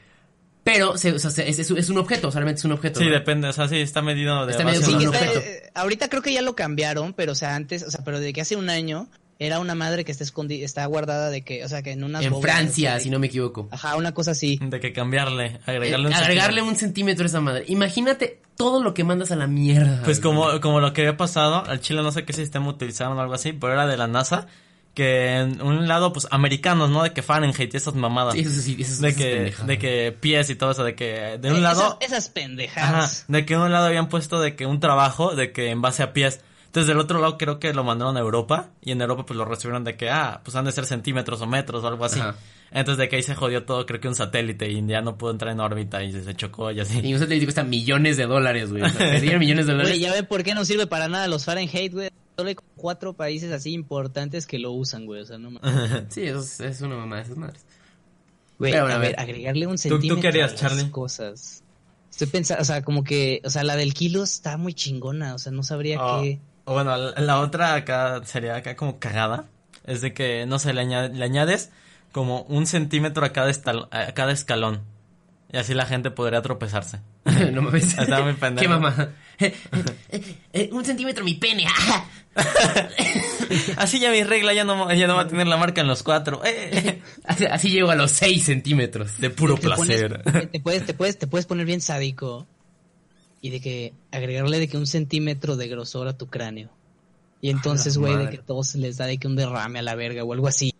Pero se- o sea, se- es, es un- es un objeto, solamente es un objeto. Sí, ¿no? depende, o sea, sí, está medido de Está base medido a Sí, un está- objeto. eh, ahorita creo que ya lo cambiaron, pero o sea, antes, o sea, pero de que hace un año era una madre que está escondida, está guardada de que, o sea, que en unas En Francia, si no me equivoco. Ajá, una cosa así. De que cambiarle, agregarle Eh, un agregarle centímetro. un centímetro a esa madre. Imagínate todo lo que mandas a la mierda. Pues como, como lo que había pasado, al Chile no sé qué sistema utilizaron o algo así, pero era de la NASA, que en un lado, pues, americanos, ¿no? De que Fahrenheit y esas mamadas. Sí, eso sí, eso es- de que, pendejada. de que pies y todo eso, de que de un Eh, lado, Esas, esas ajá, pendejadas. de que de un lado habían puesto de que un trabajo, de que en base a pies. Entonces del otro lado creo que lo mandaron a Europa y en Europa pues lo recibieron de que, ah, pues han de ser centímetros o metros o algo así. Ajá. Entonces de que ahí se jodió todo, creo que un satélite y ya no pudo entrar en órbita y se, chocó y así. Y un satélite cuesta millones de dólares, güey. O sea, perdieron millones de dólares. Güey, ya ven por qué no sirve para nada los Fahrenheit, güey. Solo hay cuatro países así importantes que lo usan, güey. O sea, no mames. [laughs] Sí, eso es, es una mamá de esas madres. Güey, Pero, a a ver, ver. agregarle un tú centímetro harías, a las Charlie? cosas. Estoy pensando, o sea, como que, o sea, la del kilo está muy chingona, o sea, no sabría O- qué. O bueno, la, la otra acá sería acá como cagada. Es de que, no sé, le, añade- le añades como un centímetro a cada, estal- a cada escalón. Y así la gente podría tropezarse. [laughs] no mames. [laughs] Está muy [laughs] pendejo. ¿Qué mamá? Eh, un centímetro mi pene. así ya mi regla ya no, ya no va a tener la marca en los cuatro. Eh. así, así llego a los seis centímetros. De puro te pones- placer. te, puedes, te, puedes, te puedes poner bien sádico. Y de que agregarle de que un centímetro de grosor a tu cráneo. Y entonces, la güey, de que todos les da de que un derrame a la verga o algo así.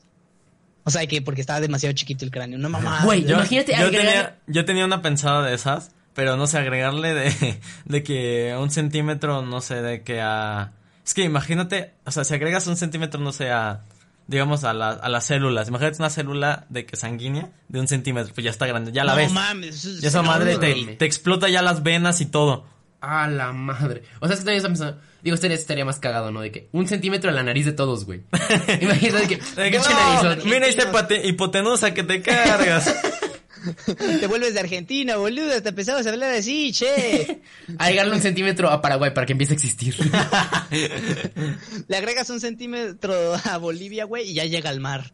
O sea, que porque estaba demasiado chiquito el cráneo. No mamá. Güey, Yo, Imagínate yo agregar- tenía, yo tenía una pensada de esas, pero no sé, agregarle de, [laughs] de que un centímetro, no sé, de que a... Es que imagínate, o sea, si agregas un centímetro, no sé, a... Digamos, a, la- a las células. Imagínate una célula de que sanguínea de un centímetro, pues ya está grande, ya la no ves. mames. eso es Y esa madre te, te explota ya las venas y todo. A la madre. O sea, es que también estaba pensando. Digo, estaría, estaría más cagado, ¿no? De que un centímetro en la nariz de todos, güey. [laughs] Imagínate que. De que, pinche "No, narizón". mira esta hipote- hipotenusa que te cargas. [laughs] [laughs] Te vuelves de Argentina, boludo. Hasta empezabas a hablar así, che. [laughs] Agregarle un centímetro a Paraguay para que empiece a existir. [laughs] Le agregas un centímetro a Bolivia, güey, y ya llega al mar.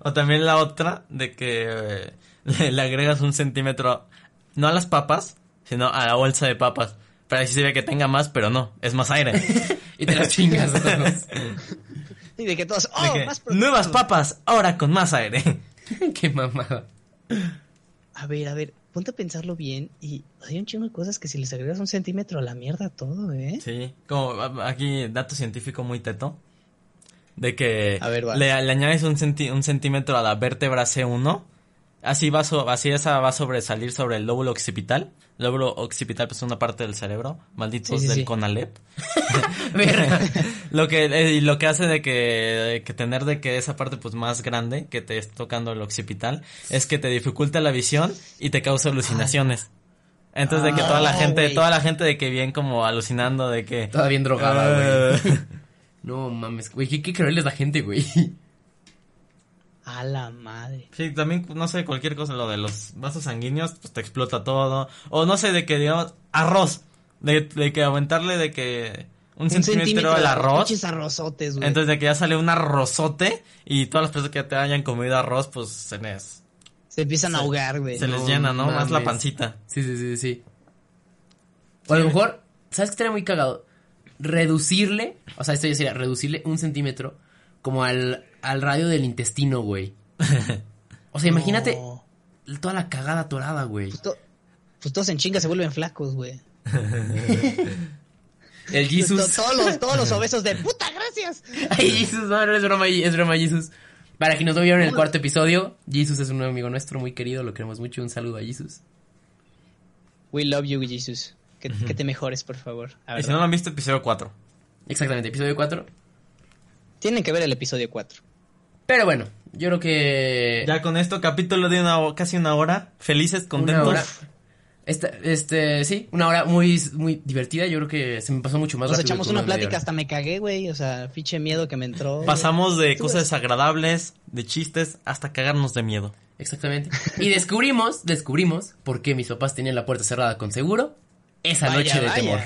O también la otra de que eh, le, le agregas un centímetro, no a las papas, sino a la bolsa de papas. Para así se ve que tenga más, pero no, es más aire. Y te las chingas todos. Y de que todos, oh, que, más nuevas papas, ahora con más aire. [laughs] Qué mamada. A ver, a ver, ponte a pensarlo bien y hay un chingo de cosas que si les agregas un centímetro a la mierda todo, ¿eh? Sí, como aquí dato científico muy teto. De que A ver, va. le, le añades un, centi- un centímetro a la vértebra C1. Así va, so- así esa va a sobresalir sobre el lóbulo occipital. El lóbulo occipital pues, es una parte del cerebro. Malditos Sí, sí, del sí. CONALEP. [laughs] [laughs] Lo que eh, lo que hace de que, de que tener de que esa parte pues más grande que te esté tocando el occipital es que te dificulta la visión y te causa alucinaciones. Entonces de que toda la Ah, gente, toda la gente de que bien como alucinando de que Toda bien drogada, Ah. güey. [laughs] No mames, güey. ¿Qué, qué cruel es la gente, güey? A la madre. Sí, también, no sé, cualquier cosa, lo de los vasos sanguíneos, pues te explota todo. O no sé, de que, digamos, arroz. De, de que aumentarle de que un, centímetro, al arroz. Pinches arrozotes, güey. Entonces de que ya sale un arrozote y todas las personas que ya te hayan comido arroz, pues se les, se empiezan a ahogar, güey. se les llena, ¿no? Más la pancita. Sí, sí, sí, sí. O a lo mejor, ¿sabes qué estaría muy cagado? Reducirle, o sea, esto ya sería reducirle un centímetro como al, al radio del intestino, güey. O sea, [laughs] imagínate No. toda la cagada atorada, güey. Pues, to- pues todos en chinga se vuelven flacos, güey. [laughs] El To- Jesus. Todos los, todos los obesos de puta, gracias. [laughs] Ay, Jesus, no, no es broma, es broma, Jesus. Para quienes no vieron el cuarto episodio, Jesus es un amigo nuestro muy querido, lo queremos mucho. Un saludo a Jesus. We love you, Jesus. Que, que te mejores, por favor. A Y ver, si no lo han visto, episodio 4. Exactamente, episodio 4. Tienen que ver el episodio 4. Pero bueno, yo creo que. Ya con esto, capítulo de una casi una hora. Felices, Una contentos. hora. Esta, este, sí, una hora muy, muy divertida. Yo creo que se me pasó mucho más Nos rápido echamos una plática, hasta me cagué, güey. O sea, fiche miedo que me entró. Pasamos de cosas desagradables, de chistes, hasta cagarnos de miedo. Exactamente. Y descubrimos, [laughs] descubrimos por qué mis papás tenían la puerta cerrada con seguro. Esa Vaya, noche de vaya. temor.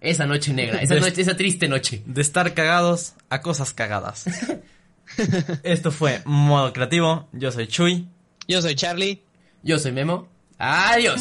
Esa noche negra. Esa noche, esa triste noche. De estar cagados a cosas cagadas. [laughs] [laughs] Esto fue Modo Creativo. Yo soy Chuy. Yo soy Charlie. Yo soy Memo. Adiós.